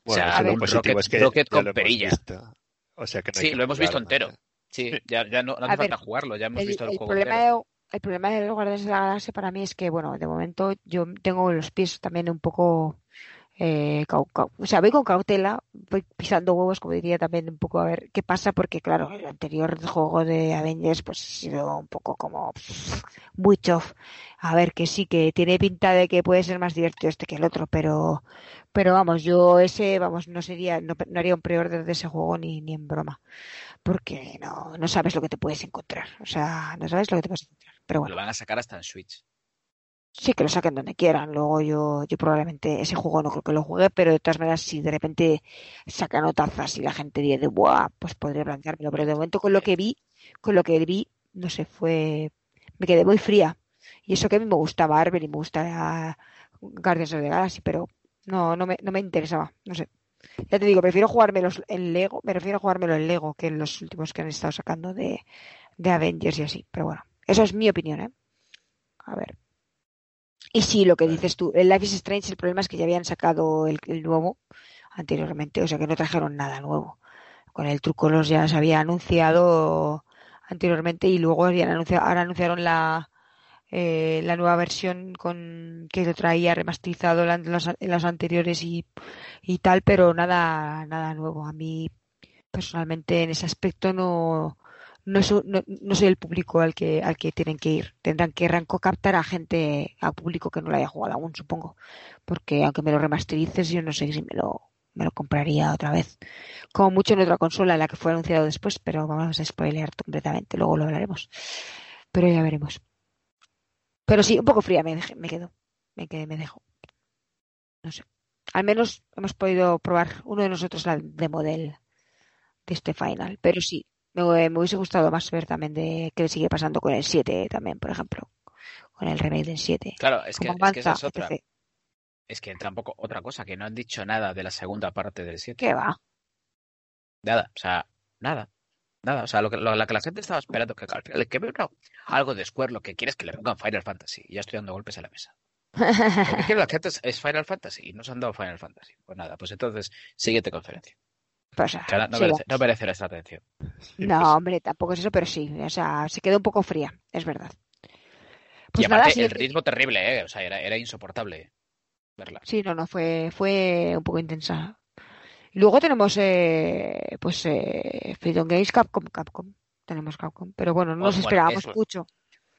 Bueno,
sea,
eso lo positivo
Rocket-
es que
Rocket con perilla.
O sea que no
Sí,
que
lo hemos visto entero. Sí, ya, ya no, no hace
A ver,
falta jugarlo, ya hemos
El,
visto el,
el
juego
problema
entero.
de, el problema de los Guardianes de la Galaxia para mí es que, bueno, de momento yo tengo los pies también un poco. Eh, o sea, voy con cautela, voy pisando huevos, como diría también un poco a ver qué pasa, porque claro, el anterior juego de Avengers pues ha sido un poco como pff, muy chof. A ver, que sí, que tiene pinta de que puede ser más divertido este que el otro, pero pero vamos, yo ese, vamos, no sería, no, no haría un pre-order de ese juego ni, ni en broma, porque no, no sabes lo que te puedes encontrar, o sea, no sabes lo que te puedes encontrar. Pero bueno,
Lo van a sacar hasta en Switch.
Sí que lo saquen donde quieran. Luego yo, yo probablemente ese juego no creo que lo juegue, pero de todas maneras, si de repente sacan notazas y la gente dice, ¡buah! Pues podría planteármelo. Pero de momento con lo que vi, con lo que vi, no sé, fue, me quedé muy fría. Y eso que a mí me gusta Marvel y me gusta Guardians of the Galaxy, pero no, no me, no me interesaba, no sé. Ya te digo, prefiero jugármelos en Lego, me refiero a jugármelo en Lego que en los últimos que han estado sacando de, de Avengers y así. Pero bueno, eso es mi opinión, ¿eh? A ver. Y sí, lo que
Vale.
dices tú, el Life is Strange, el problema es que ya habían sacado el, el nuevo anteriormente, o sea que no trajeron nada nuevo. Con el truco los ya se había anunciado anteriormente y luego habían anunciado, ahora anunciaron la, eh, la nueva versión con que lo traía remasterizado en los, en los anteriores y, y tal, pero nada, nada nuevo. A mí personalmente en ese aspecto no, no, su- no, no soy el público al que, al que tienen que ir. Tendrán que arranco captar a gente, a público que no lo haya jugado aún, supongo. Porque aunque me lo remasterices, yo no sé si me lo, me lo compraría otra vez. Como mucho en otra consola, la que fue anunciado después, pero vamos a spoilear completamente, luego lo hablaremos. Pero ya veremos. Pero sí, un poco fría me, dejé- me quedo. Me quedé, me dejo. No sé. Al menos hemos podido probar uno de nosotros la demo del, de este final. Pero sí, me, me hubiese gustado más ver también de qué le sigue pasando con el 7 también, por ejemplo. Con el remake del 7.
Claro, es que, es que esa es otra.
etc.
Es que tampoco, otra cosa, que no han dicho nada de la segunda parte del 7.
¿Qué va?
Nada, o sea, nada. Nada, o sea, lo que, lo, la que la gente estaba esperando, que al final, que venga algo de Square, lo que quiere es que le pongan Final Fantasy. Y ya estoy dando golpes a la mesa. Lo que quiere la gente es, es Final Fantasy y no se han dado Final Fantasy. Pues nada, pues entonces, siguiente conferencia.
Pues,
O sea, no,
sí,
merece, no merece nuestra atención.
Sí,
No,
pues,
hombre, tampoco es eso, pero sí. O sea, se quedó un poco fría, es verdad. Pues
y
nada,
aparte,
sí,
el ritmo terrible, ¿eh? O sea, era, era insoportable verla.
Sí, no, no, fue, fue un poco intensa. Luego tenemos, eh, pues, eh, Freedom Games, Capcom, Capcom. Tenemos Capcom. Pero bueno, no
Oh,
nos
bueno,
esperábamos
eso.
mucho.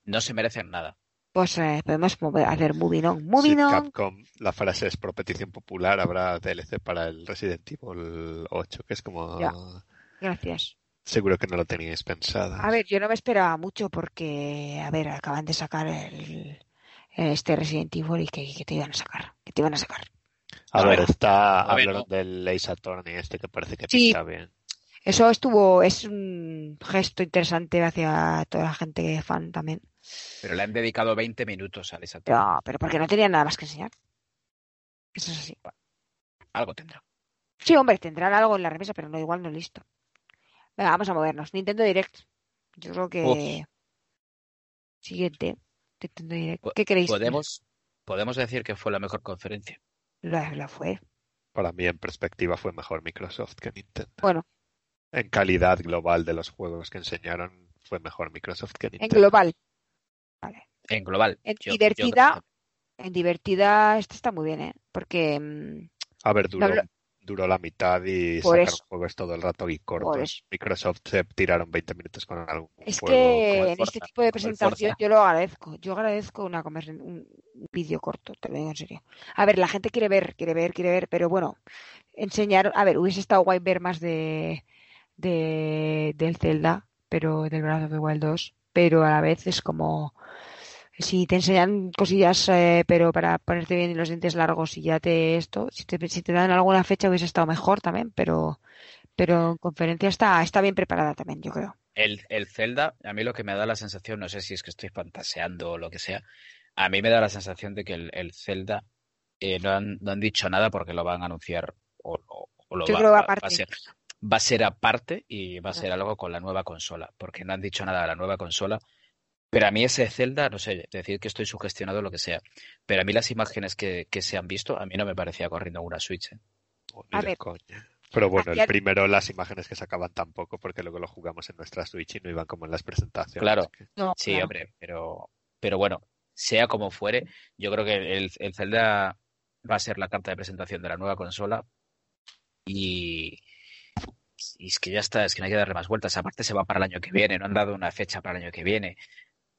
No se merecen nada.
Pues eh, podemos mover- hacer Moving On.
sí,
Moving On.
Capcom, la frase es por petición popular, habrá DLC para el Resident Evil 8, que es como...
Ya. Gracias.
Seguro que no lo teníais pensado.
A ver, yo no me esperaba mucho porque, a ver, acaban de sacar el, este Resident Evil y que, que te iban a sacar. que te iban a sacar.
A
A
ver,
ver,
está
a ver,
hablaron
no.
del Ace Attorney este que parece que
Sí.
pinta bien.
Eso estuvo, es un gesto interesante hacia toda la gente que es fan también.
Pero le han dedicado 20 minutos a esa
Pero, pero porque no tenían nada más que enseñar. Eso es así.
Algo tendrá.
Sí, hombre, tendrán algo en la remesa, pero no igual no listo. Venga, vamos a movernos. Nintendo Direct. Yo creo que
Uf.
siguiente. Nintendo Direct. ¿Qué queréis?
Podemos, podemos decir que fue la mejor conferencia.
La, la fue.
Para mí, en perspectiva, fue mejor Microsoft que Nintendo.
Bueno,
En calidad global de los juegos que enseñaron, fue mejor Microsoft que
en
Nintendo.
global. Vale.
En global.
En
yo- yo
divertida,
creo
En divertida, esta está muy bien, ¿eh? Porque mm,
A ver, duró,
No, lo-
duró la mitad y
Por
sacaron
eso.
juegos todo el rato y cortos. Microsoft se tiraron 20 minutos con algún
es
juego.
que en
Forza,
este tipo de presentación yo lo agradezco. Yo agradezco una un vídeo corto, te lo digo en serio. A ver, la gente quiere ver, quiere ver, quiere ver, pero bueno, enseñar, a ver, hubiese estado guay ver más de, de del Zelda, pero del Breath of the Wild 2, pero a la vez es como si te enseñan cosillas, eh, pero para ponerte bien los dientes largos y ya te esto, si te, si te dan alguna fecha hubiese estado mejor también, pero pero en conferencia está está bien preparada también, yo creo.
El, el Zelda, a mí lo que me da la sensación, no sé si es que estoy fantaseando o lo que sea, a mí me da la sensación de que el, el Zelda eh, no, han, no han dicho nada porque lo van a anunciar o, o- o lo
Yo
va,
creo
a ser va a ser aparte y va a ser algo con la nueva consola, porque no han dicho nada de la nueva consola. Pero a mí ese Zelda, no sé, decir que estoy sugestionado o lo que sea, pero a mí las imágenes que, que se han visto, a mí no me parecía corriendo una Switch. ¿eh?
Oh,
A ver.
coña. Pero bueno, el primero las imágenes que sacaban tampoco porque luego lo jugamos en nuestra Switch y no iban como en las presentaciones.
Claro.
que-
No,
Sí,
claro.
hombre, pero, pero bueno, sea como fuere, yo creo que el, el Zelda va a ser la carta de presentación de la nueva consola y, y es que ya está, es que no hay que darle más vueltas. Aparte se va para el año que viene, no han dado una fecha para el año que viene.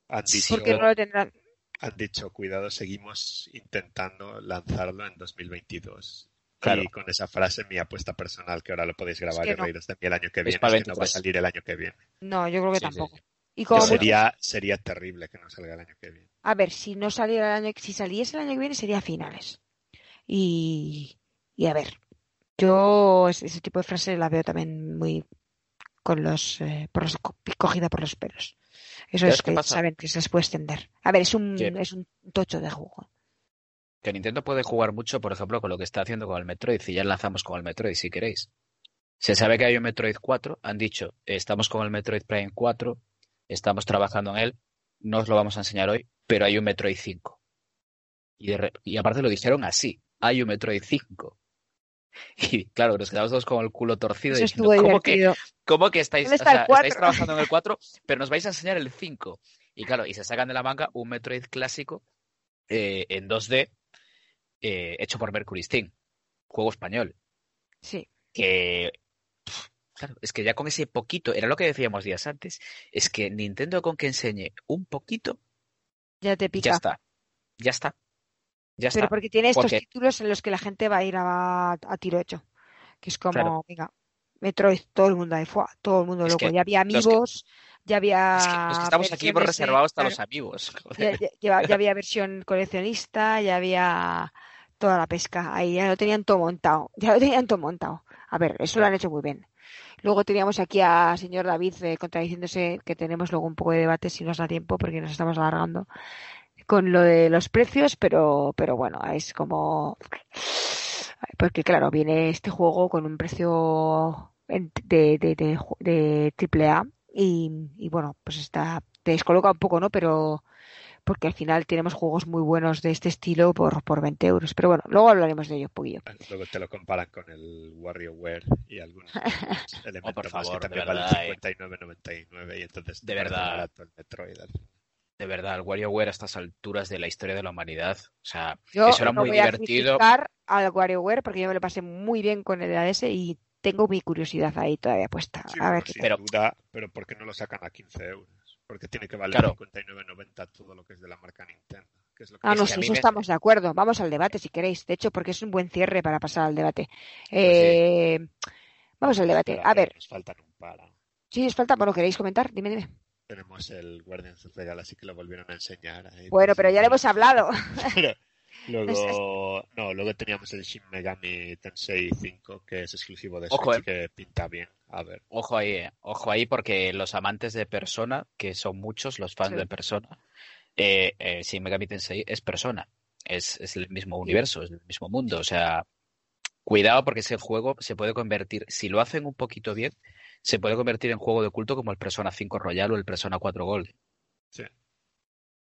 Han dicho,
Porque no lo tendrán.
han dicho, cuidado, seguimos intentando lanzarlo en 2022.
Claro.
Y con esa frase, mi apuesta personal, que ahora lo podéis grabar
que
y
no.
reíros de mí el año que
Es
viene, es que no va a
23.
salir el año que viene.
No, yo creo que
Sí,
tampoco.
sí.
Y como
Sería, sería terrible que no salga el año que viene.
A ver, si no saliera el año, si saliese el año que viene sería a finales. Y, y a ver, yo ese, tipo de frases la veo también muy con los, eh, por los co- cogida por los pelos. Eso
¿Sabes
es que
pasa?
saben que se les puede extender. A ver, es un, es un tocho de juego.
Que Nintendo puede jugar mucho, por ejemplo, con lo que está haciendo con el Metroid, y ya lanzamos con el Metroid si queréis. Se sabe que hay un Metroid 4, han dicho, estamos con el Metroid Prime 4, estamos trabajando en él, no os lo vamos a enseñar hoy, pero hay un Metroid 5. Y, de re- y aparte lo dijeron así, hay un Metroid 5. Y claro, nos quedamos todos con el culo torcido
Eso
diciendo, ¿cómo que,
divertido.
¿cómo que estáis,
¿Dónde
o
está el
sea,
4?
estáis trabajando en el 4, pero nos vais a enseñar el 5? Y claro, y se sacan de la manga un Metroid clásico eh, en 2D eh, hecho por Mercury Steam, juego español,
Sí.
que claro, es que ya con ese poquito, era lo que decíamos días antes, es que Nintendo con que enseñe un poquito,
Ya te
ya
pica.
está, ya está, ya
Pero porque tiene estos
Porque-
títulos en los que la gente va a ir a, a tiro hecho. Que es como,
Claro.
venga, Metroid, todo el mundo ahí, ¡fua! todo el mundo
Es
loco. ya había
que-
amigos, ya había.
Es que los que estamos aquí
de-
reservado hasta
claro,
los amigos.
ya había versión coleccionista, ya había toda la pesca. Ahí ya lo tenían todo montado. Ya lo tenían todo montado. A ver, eso lo han hecho muy bien. Luego teníamos aquí a señor David eh, contradiciéndose, que tenemos luego un poco de debate si nos da tiempo, porque nos estamos alargando con lo de los precios, pero, pero bueno, es como. Porque claro, viene este juego con un precio en- de, de, de, ju- de triple A y, y bueno, pues está, te descoloca un poco, ¿no? Pero porque al final tenemos juegos muy buenos de este estilo por, por 20 euros. Pero bueno, luego hablaremos de ello un poquillo.
Luego te lo comparan con el WarioWare y algunos elementos
Oh, por
más
favor,
que
de
también valen
verdad, eh.
59.99 y entonces
De verdad.
el Metroid.
De verdad, el WarioWare a estas alturas de la historia de la humanidad, o sea,
Yo
eso era
no
muy
voy a
divertido.
criticar al WarioWare porque yo me lo pasé muy bien con el ADS y tengo mi curiosidad ahí todavía puesta.
Sí,
a ver
sin
Pero-
duda, pero ¿por qué no lo sacan a 15 euros? Porque tiene que valer
Claro.
59.90 todo lo que es de la marca Nintendo. Que es lo que
Ah,
Es
no,
que
sí,
a
eso
me-
estamos de acuerdo. Vamos al debate si queréis. De hecho, porque es un buen cierre para pasar al debate.
Pues
Eh, Vamos al debate. A ver,
Nos faltan un par. ¿eh?
si os falta, bueno, ¿queréis comentar? Dime, dime.
Tenemos el Guardians of the Galaxy que lo volvieron a enseñar. ahí,
Bueno,
pues,
pero ya lo hemos hablado.
Pero Luego, no, luego teníamos el Shin Megami Tensei 5, que es exclusivo de
Ojo,
Switch
eh.
y que pinta bien. A ver.
Ojo ahí, eh. ojo ahí, porque los amantes de Persona, que son muchos los fans
Sí.
de Persona, eh, eh, Shin Megami Tensei es Persona, es, es el mismo universo, es el mismo mundo, o sea, cuidado porque ese juego se puede convertir, si lo hacen un poquito bien, se puede convertir en juego de culto como el Persona 5 Royal o el Persona 4 Gold.
Sí.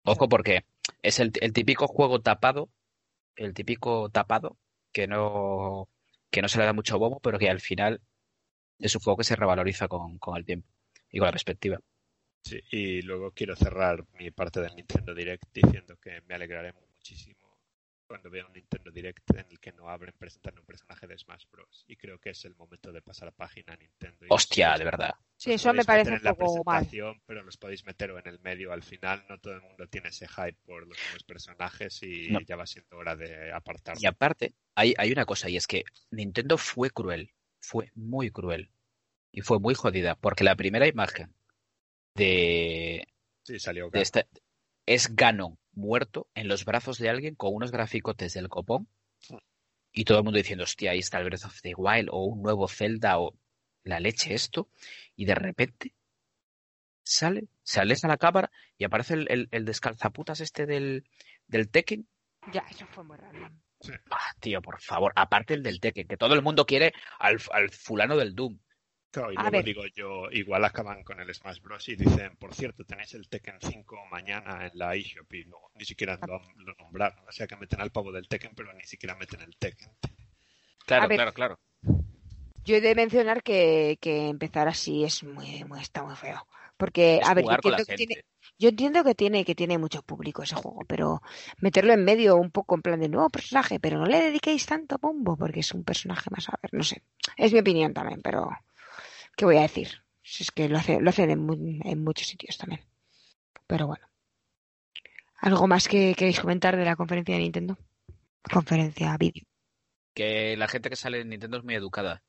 Ojo porque es el, el típico juego tapado, el típico tapado que no, que no se le da mucho bombo, pero que al final es un juego que se revaloriza con, con el tiempo y con la perspectiva.
Sí, y luego quiero cerrar mi parte del Nintendo Direct diciendo que me alegraré muchísimo cuando vea un Nintendo Direct en el que no abren presentando un personaje de Smash Bros. Y creo que es el momento de pasar a página a Nintendo. y
Hostia,
los
de verdad.
Sí, eso me parece
meter
un
en la
poco mal.
presentación, pero los podéis meter o en el medio al final. No todo el mundo tiene ese hype por los nuevos personajes y
No.
ya va siendo hora de apartarlo.
Y aparte, hay, hay una cosa, y es que Nintendo fue cruel, fue muy cruel. Y fue muy jodida, porque la primera imagen de,
Sí, salió
de este es Ganon muerto en los brazos de alguien con unos graficotes del copón. Y todo el mundo diciendo, hostia, ahí está el Breath of the Wild, o un nuevo Zelda, o la leche esto. Y de repente sale, se aleja la cámara y aparece el, el, el descalzaputas este del, del Tekken
Ya, eso fue muy raro.
Ah, tío, por favor, aparte el del Tekken, que todo el mundo quiere al, al fulano del Doom.
Claro, y
A
luego
ver.
digo yo, igual acaban con el Smash Bros. y dicen, por cierto, tenéis el Tekken 5 mañana en la eShop y no, ni siquiera lo, lo nombraron. O sea que meten al pavo del Tekken, pero ni siquiera meten el Tekken.
Claro,
A ver.
claro, claro.
Yo he de mencionar que, que empezar así es muy, muy, está muy feo. Porque,
Es
a ver, yo entiendo, que tiene, yo entiendo que tiene, que tiene mucho público ese juego, pero meterlo en medio un poco en plan de nuevo personaje, pero no le dediquéis tanto bombo porque es un personaje más, a ver, no sé. Es mi opinión también, pero ¿qué voy a decir? Si es que lo, hace, lo hacen en, mu- en muchos sitios también. Pero bueno. ¿Algo más que queréis comentar de la conferencia de Nintendo? Conferencia vídeo.
Que la gente que sale en Nintendo es muy educada.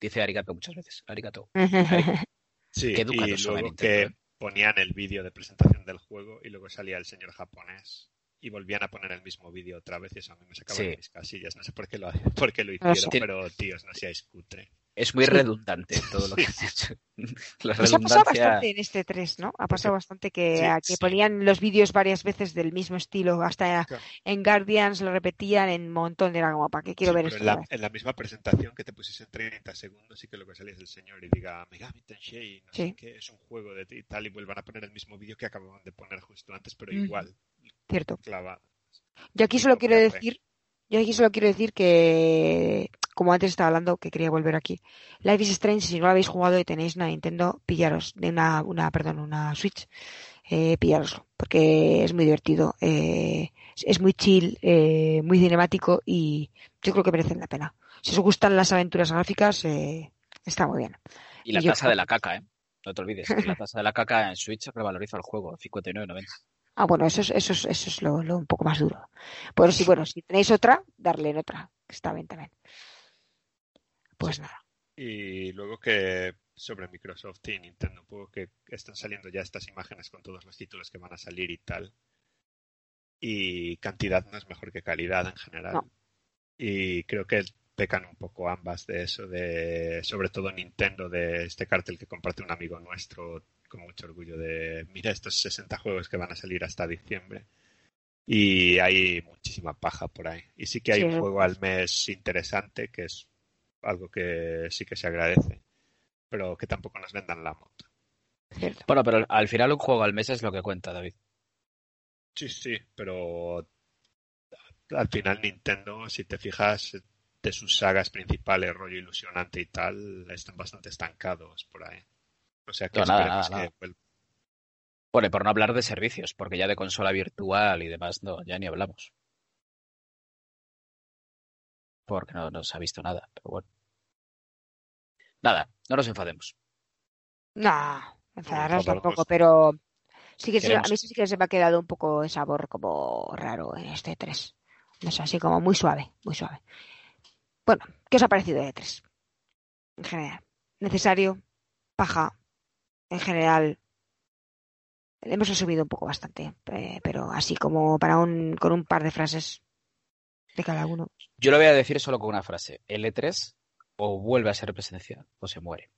Dice arigato muchas veces. Arigato.
Sí,
Qué
y luego que
¿eh?
ponían el vídeo de presentación del juego y luego salía el señor japonés y volvían a poner el mismo vídeo otra vez y eso a mí me sacaba
Sí.
de mis casillas. No sé por qué lo, por qué lo hicieron, pero tíos, no seáis cutre.
Es muy
Sí.
redundante todo lo que has hecho. La
Eso ha pasado
redundancia.
bastante en este 3, ¿no? Ha pasado bastante que,
Sí,
a- que
sí.
ponían los vídeos varias veces del mismo estilo, hasta
Claro.
en Guardians lo repetían en un montón, era como, ¿para qué quiero
Sí,
ver esto?
en, la, en la misma presentación que te pusiesen 30 segundos y que lo que salía es el señor y diga Megami Tensei, no
Sí.
sé qué, es un juego de y tal y vuelvan a poner el mismo vídeo que acababan de poner justo antes, pero igual,
Cierto.
clavado.
Yo aquí solo quiero
de
decir, yo aquí solo quiero decir que, como antes estaba hablando, que quería volver aquí. Life is Strange, si no lo habéis jugado y tenéis una Nintendo, pillaros, de una, una, perdón, una Switch, eh, pillároslo, porque es muy divertido, eh, es- muy chill, eh, muy cinemático y yo creo que merecen la pena. Si os gustan las aventuras gráficas, eh, está muy bien.
Y la
Y yo-
tasa de la caca, ¿eh? No te olvides. La tasa de la caca en Switch revaloriza el juego. 59.90.
Ah, bueno, eso es, eso es, eso es lo, lo un poco más duro. Bueno, sí, bueno, si tenéis otra, darle en otra, que está bien también. Pues nada.
Y luego que sobre Microsoft y Nintendo, un poco que están saliendo ya estas imágenes con todos los títulos que van a salir y tal. Y cantidad no es mejor que calidad en general.
No.
Y creo que pecan un poco ambas de eso, de sobre todo Nintendo, de este cartel que comparte un amigo nuestro con mucho orgullo de, mira estos 60 juegos que van a salir hasta diciembre. Y hay muchísima paja por ahí. Y sí que hay
Sí,
un juego al mes interesante, que es algo que sí que se agradece, pero que tampoco nos vendan la moto.
Cierto.
Bueno, pero al final un juego al mes es lo que cuenta, David.
Sí, sí, pero al final Nintendo, si te fijas, de sus sagas principales, rollo ilusionante y tal, están bastante estancados por ahí. O sea que
No, nada, nada,
que
nada.
vuelva.
Bueno, y por no hablar de servicios, porque ya de consola virtual y demás, no, ya ni hablamos. Porque no, no se ha visto nada, pero bueno. Nada, no nos enfademos.
No, enfadarnos tampoco, pero sí que se- a mí sí que se me ha quedado un poco el sabor como raro en este 3. No sé, así como muy suave, muy suave. Bueno, ¿qué os ha parecido de 3? En general. Necesario, paja, en general. Hemos resumido un poco bastante, eh, pero así como para un, con un par de frases. de cada uno.
Yo lo voy a decir solo con una frase. El E3 o vuelve a ser presencial o se muere.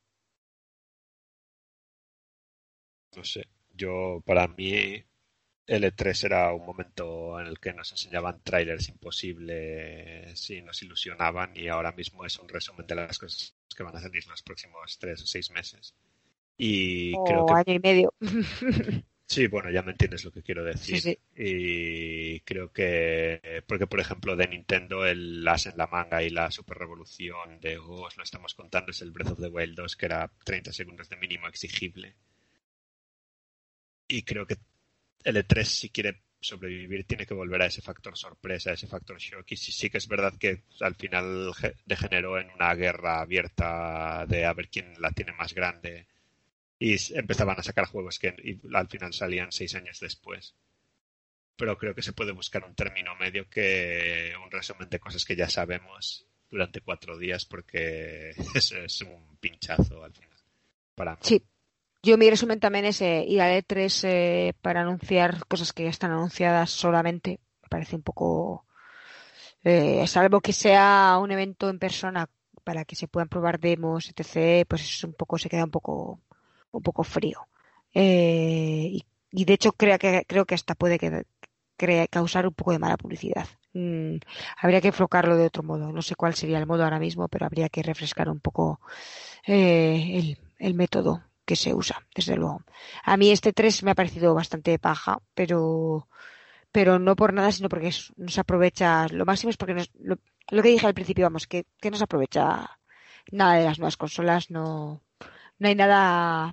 No sé. Yo, para mí, L3 era un momento en el que nos enseñaban trailers imposibles y nos ilusionaban y ahora mismo es un resumen de las cosas que van a salir los próximos tres o seis meses. Y
o
creo que
año y medio.
Sí, bueno, ya me entiendes lo que quiero decir.
Sí, sí.
Y creo que, porque por ejemplo de Nintendo el as en la manga y la super revolución de oh, os lo estamos contando es el Breath of the Wild 2 que era 30 segundos de mínimo exigible. Y creo que el E3 si quiere sobrevivir tiene que volver a ese factor sorpresa, a ese factor shock. Y sí, sí que es verdad que al final ge- degeneró en una guerra abierta de a ver quién la tiene más grande y empezaban a sacar juegos que al final salían seis años después. Pero creo que se puede buscar un término medio que un resumen de cosas que ya sabemos durante cuatro días porque es, es un pinchazo al final. Para.
Sí. Yo mi resumen también es eh, ir al E3 eh, para anunciar cosas que ya están anunciadas solamente. Me parece un poco... eh, salvo que sea un evento en persona para que se puedan probar demos, etc., pues es un poco, se queda un poco, un poco frío. Eh, y, y de hecho creo que, creo que hasta puede causar un poco de mala publicidad. Mm, habría que enfocarlo de otro modo. No sé cuál sería el modo ahora mismo, pero habría que refrescar un poco eh, el, método que se usa, desde luego. A mí este 3 me ha parecido bastante paja, pero, pero no por nada, sino porque es- no se aprovecha, lo máximo es porque nos- lo, lo que dije al principio, vamos, que, que no se aprovecha nada de las nuevas consolas, no, no hay nada,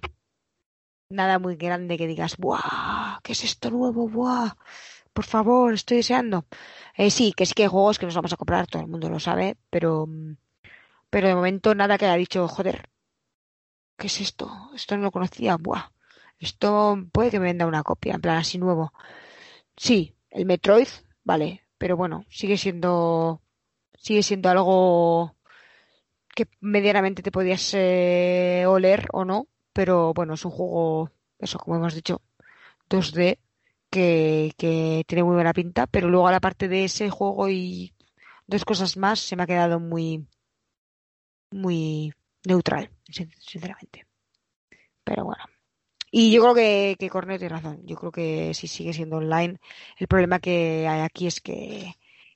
nada muy grande que digas, ¡buah! ¿Qué es esto nuevo? ¡buah! Por favor, estoy deseando. Eh, sí, que sí que hay juegos que nos vamos a comprar, todo el mundo lo sabe, pero, pero de momento nada que haya dicho, joder, ¿qué es esto? Esto no lo conocía, ¡buah! Esto puede que me venda una copia, en plan así nuevo. Sí, el Metroid, vale, pero bueno, sigue siendo, sigue siendo algo que medianamente te podías eh, oler o no, pero bueno, es un juego, eso como hemos dicho, 2D que, que tiene muy buena pinta, pero luego a la parte de ese juego y dos cosas más se me ha quedado muy, muy neutral, sin- sinceramente. Pero bueno. Y yo creo que, que Corneo tiene razón. Yo creo que si sigue siendo online, el problema que hay aquí es que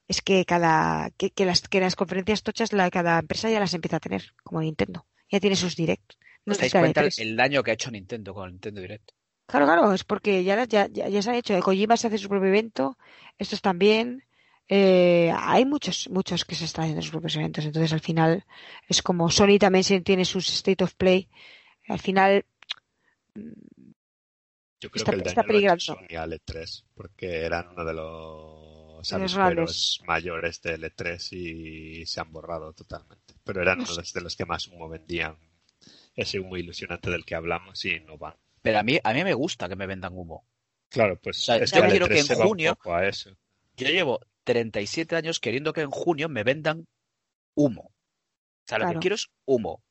es que cada que, que las que las conferencias tochas la, cada empresa ya las empieza a tener, como Nintendo. Ya tiene sus directs. No
¿Os dais cuenta el, daño que ha hecho Nintendo con el Nintendo Direct?
Claro, claro, es porque ya, ya, ya, ya se han hecho. Kojima se hace su propio evento, estos también. Eh, hay muchos, muchos que se están haciendo sus propios eventos. Entonces, al final, es como Sony también tiene sus State of Play. Al final,
Yo creo
Está-
que el
está
daño lo ha hecho
peligroso.
Sony al E3 porque eran uno de los
De los
avisperos
grandes.
mayores del E3 y se han borrado totalmente. Pero eran uno de los que más humo vendían. Ese humo ilusionante del que hablamos y no van.
Pero a mí, a mí me gusta que me vendan humo.
Claro, pues
O sea,
es
yo
que el
quiero
E3
que en
se va un
junio-
poco a eso.
Yo llevo 37 años queriendo que en junio me vendan humo. O sea, lo
Claro.
que quiero es humo.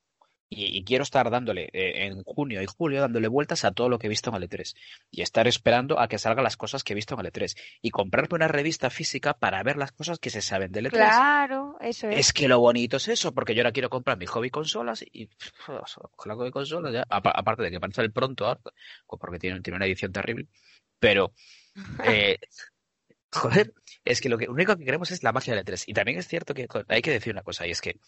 Y, y quiero estar dándole eh, en junio y julio, dándole vueltas a todo lo que he visto en el E3. Y estar esperando a que salgan las cosas que he visto en el E3. Y comprarme una revista física para ver las cosas que se saben del E3.
claro, eso es.
Es que lo bonito es eso, porque yo ahora quiero comprar mi hobby consolas y pff, ojalá con consolas ya. Apa- Aparte de que van a salir pronto, ahora, pues porque tiene, tiene una edición terrible. Pero, eh, joder, es que lo que único que queremos es la magia del E3. Y también es cierto que hay que decir una cosa, y es que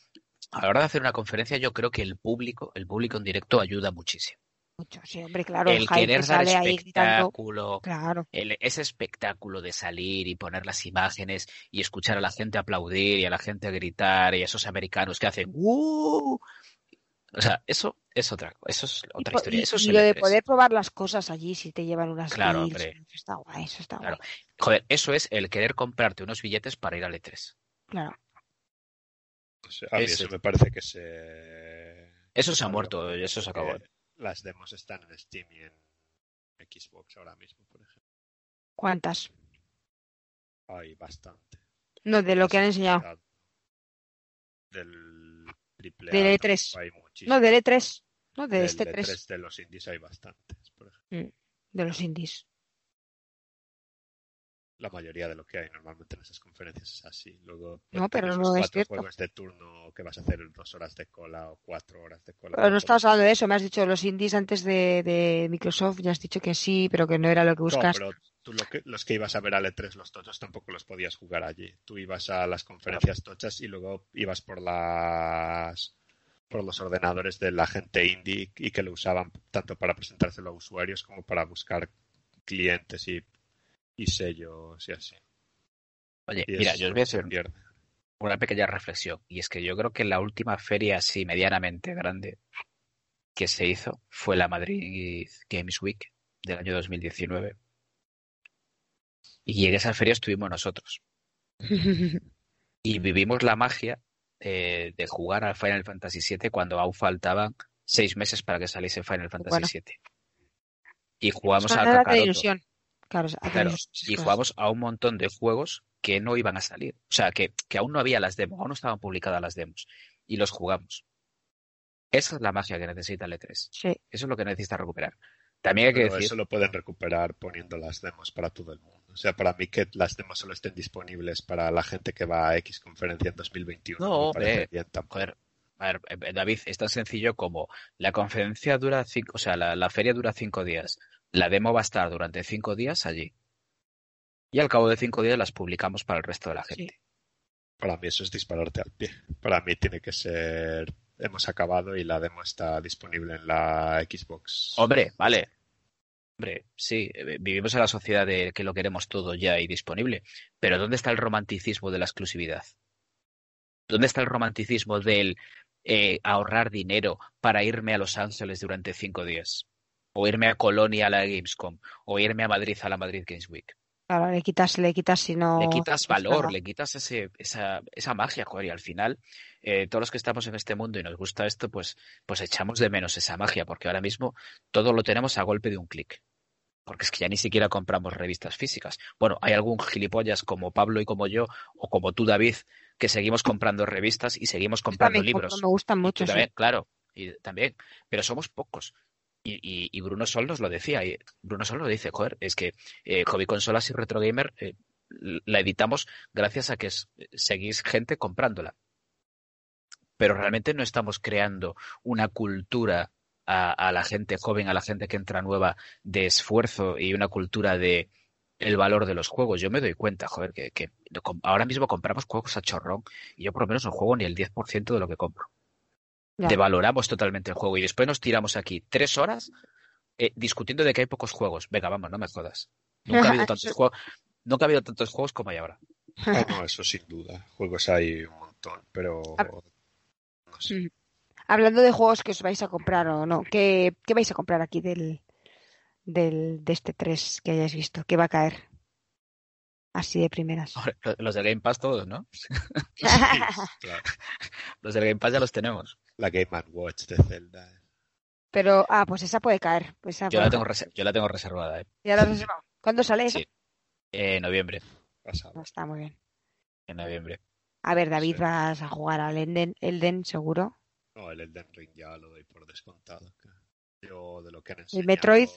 a la hora de hacer una conferencia, yo creo que el público, el público en directo ayuda muchísimo.
Mucho, sí, hombre, claro,
el querer
que
dar espectáculo,
Claro,
el- ese espectáculo de salir y poner las imágenes y escuchar a la gente aplaudir y a la gente gritar y a esos americanos que hacen ¡Uh! O sea, eso es otra, eso es
Y
otra historia.
y-
Eso es
y
el
lo de
E3.
poder probar las cosas allí si te llevan unas
Claro,
deals,
hombre.
eso está guay, eso está
Claro.
guay.
Joder, eso es el querer comprarte unos billetes para ir al E3.
Claro.
Sea, a mí
Ese-
eso me parece que se...
Eso se ha muerto, eso se acabó.
Las demos están en Steam y en Xbox ahora mismo, por ejemplo.
¿Cuántas?
Hay bastante.
No, de lo que han enseñado.
Del triple
Del
A
E3.
hay muchísimo.
No, del E3. No, de
Del
este
E3
3.
de los indies hay bastantes, por ejemplo.
De los indies.
La mayoría de lo que hay normalmente en esas conferencias es así. Luego,
No, pero
tienes
no es cierto.
juegos de turno que vas a hacer dos horas de cola o cuatro horas de cola.
Pero no estabas hablando de eso, me has dicho los indies antes de, de Microsoft, ya has dicho que sí, pero que no era lo que
No,
buscas.
pero tú lo que, los que ibas a ver al E3, los tochos, tampoco los podías jugar allí. Tú ibas a las conferencias tochas y luego ibas por las por los ordenadores de la gente indie y que lo usaban tanto para presentárselo a usuarios como para buscar clientes y, y sellos y así.
Oye,
Y
mira, yo os voy a hacer
pierde.
una pequeña reflexión. Y es que yo creo que la última feria así medianamente grande que se hizo fue la Madrid Games Week del año 2019. Y en esa feria estuvimos nosotros. Y vivimos la magia eh, de jugar al Final Fantasy VII cuando aún faltaban seis meses para que saliese Final Fantasy
Bueno.
VII. Y jugamos al Kakaroto.
Claro,
Claro, y jugamos a un montón de juegos que no iban a salir. O sea, que, que aún no había las demos, aún no estaban publicadas las demos. Y los jugamos. Esa es la magia que necesita el E3.
Sí.
Eso es lo que necesita recuperar. También hay que
Pero
decir,
eso lo pueden recuperar poniendo las demos para todo el mundo. O sea, para mí que las demos solo estén disponibles para la gente que va a X conferencia en 2021.
No,
me bien
joder, a ver, eh, David, es tan sencillo como la conferencia dura cinco, o sea, la, la feria dura cinco días. La demo va a estar durante cinco días allí. Y al cabo de cinco días las publicamos para el resto de la
Sí.
gente.
Para mí eso es dispararte al pie. Para mí tiene que ser hemos acabado y la demo está disponible en la Xbox.
Hombre, vale. Hombre, sí, eh, vivimos en la sociedad de que lo queremos todo ya y disponible. Pero ¿dónde está el romanticismo de la exclusividad? ¿Dónde está el romanticismo del eh, ahorrar dinero para irme a Los Ángeles durante cinco días? O irme a Colonia a la Gamescom. O irme a Madrid a la Madrid Games Week.
Claro, le quitas, le quitas si no.
Le quitas valor, le quitas ese, esa, esa magia, joder, y al final, eh, todos los que estamos en este mundo y nos gusta esto, pues, pues echamos de menos esa magia, porque ahora mismo todo lo tenemos a golpe de un clic. Porque es que ya ni siquiera compramos revistas físicas. Bueno, hay algún gilipollas como Pablo y como yo, o como tú, David, que seguimos comprando revistas y seguimos comprando
También
libros.
Me gustan mucho. sí.
claro, y también, pero somos pocos. Y, y- Bruno Sol nos lo decía, y Bruno Sol lo dice, joder, es que eh, Hobby Consolas y Retro Gamer eh, la editamos gracias a que seguís gente comprándola. Pero realmente no estamos creando una cultura a, a la gente joven, a la gente que entra nueva de esfuerzo y una cultura de el valor de los juegos. Yo me doy cuenta, joder, que, que ahora mismo compramos juegos a chorrón y yo por lo menos no juego ni el 10% de lo que compro Devaloramos totalmente el juego y después nos tiramos aquí tres horas eh, discutiendo de que hay pocos juegos. Venga, vamos, no me jodas. Nunca ha habido tantos juegos, nunca ha habido tantos juegos como hay ahora.
Ah, no, eso sin duda. Juegos hay un montón, pero no sé.
Hablando de juegos que os vais a comprar o no, ¿qué, qué vais a comprar aquí del, del, de este 3 que hayáis visto? ¿Qué va a caer? Así de primeras.
Los del Game Pass todos, ¿no?
Sí, claro.
Los del Game Pass ya los tenemos.
La Game Watch de Zelda. eh.
Pero, ah, pues esa puede caer. Pues esa
Yo
puede
la tengo,
caer.
yo la tengo reservada, ¿eh?
Ya la has reservado. ¿Cuándo sale eso?
Sí. En noviembre.
Pasado.
No, está muy bien.
En noviembre.
A ver, David,
Sí.
vas a jugar al Elden, Elden seguro.
No, el Elden Ring ya lo doy por descontado. Yo de lo que han
¿El
enseñado,
Metroid?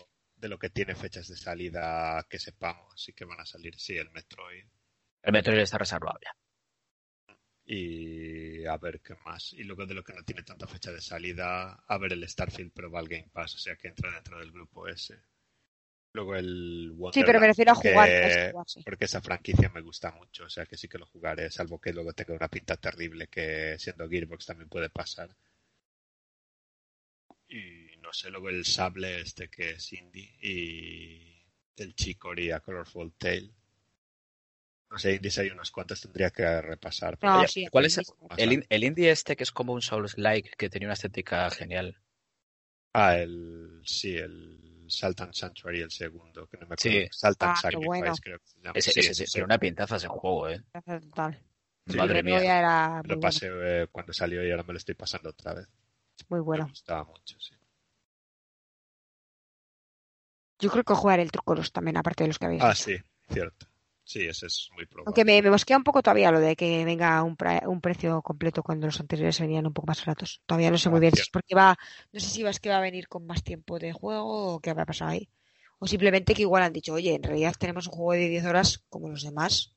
De lo que tiene fechas de salida que sepamos, sí que van a salir, sí, el Metroid.
El Metroid está reservado ya.
Y a ver qué más. Y luego de lo que no tiene tanta fecha de salida, a ver el Starfield, pero va al Game Pass, o sea que entra dentro del grupo ese. Luego el Wonderland,
Sí, pero me refiero a jugar. vais a jugar, sí.
Porque esa franquicia me gusta mucho, o sea que sí que lo jugaré, salvo que luego tenga una pinta terrible que siendo Gearbox también puede pasar. Y no sé, luego el Sable este que es indie y el Chicory a Colorful Tale. No sé, indies hay unos cuantos, tendría que repasar. pero
No, sí,
¿Cuál es. El, in- el indie este que es como un Souls-like que tenía una estética genial.
Ah, el sí, el Sultan Sanctuary, el segundo, que no me acuerdo.
Sí.
Sultan
Ah,
Sacrifice,
bueno.
creo que se llama.
Ese,
Sí,
ese-
ese
era una pintaza ese juego, ¿eh?
Total.
Sí,
Madre mía.
Era
Lo
bueno.
pasé eh, cuando salió y ahora me lo estoy pasando otra vez.
Muy
Me
bueno.
gustaba mucho, sí.
Yo creo que jugar el Trucoros también, aparte de los que habéis
Ah, sí, cierto. Sí, ese es muy probable.
Aunque me, me mosquea un poco todavía lo de que venga un, un precio completo cuando los anteriores venían un poco más baratos. Todavía no sé muy
Ah,
bien si es porque va, no sé si va, es que va a venir con más tiempo de juego o qué a pasar ahí. O simplemente que igual han dicho, oye, en realidad tenemos un juego de 10 horas como los demás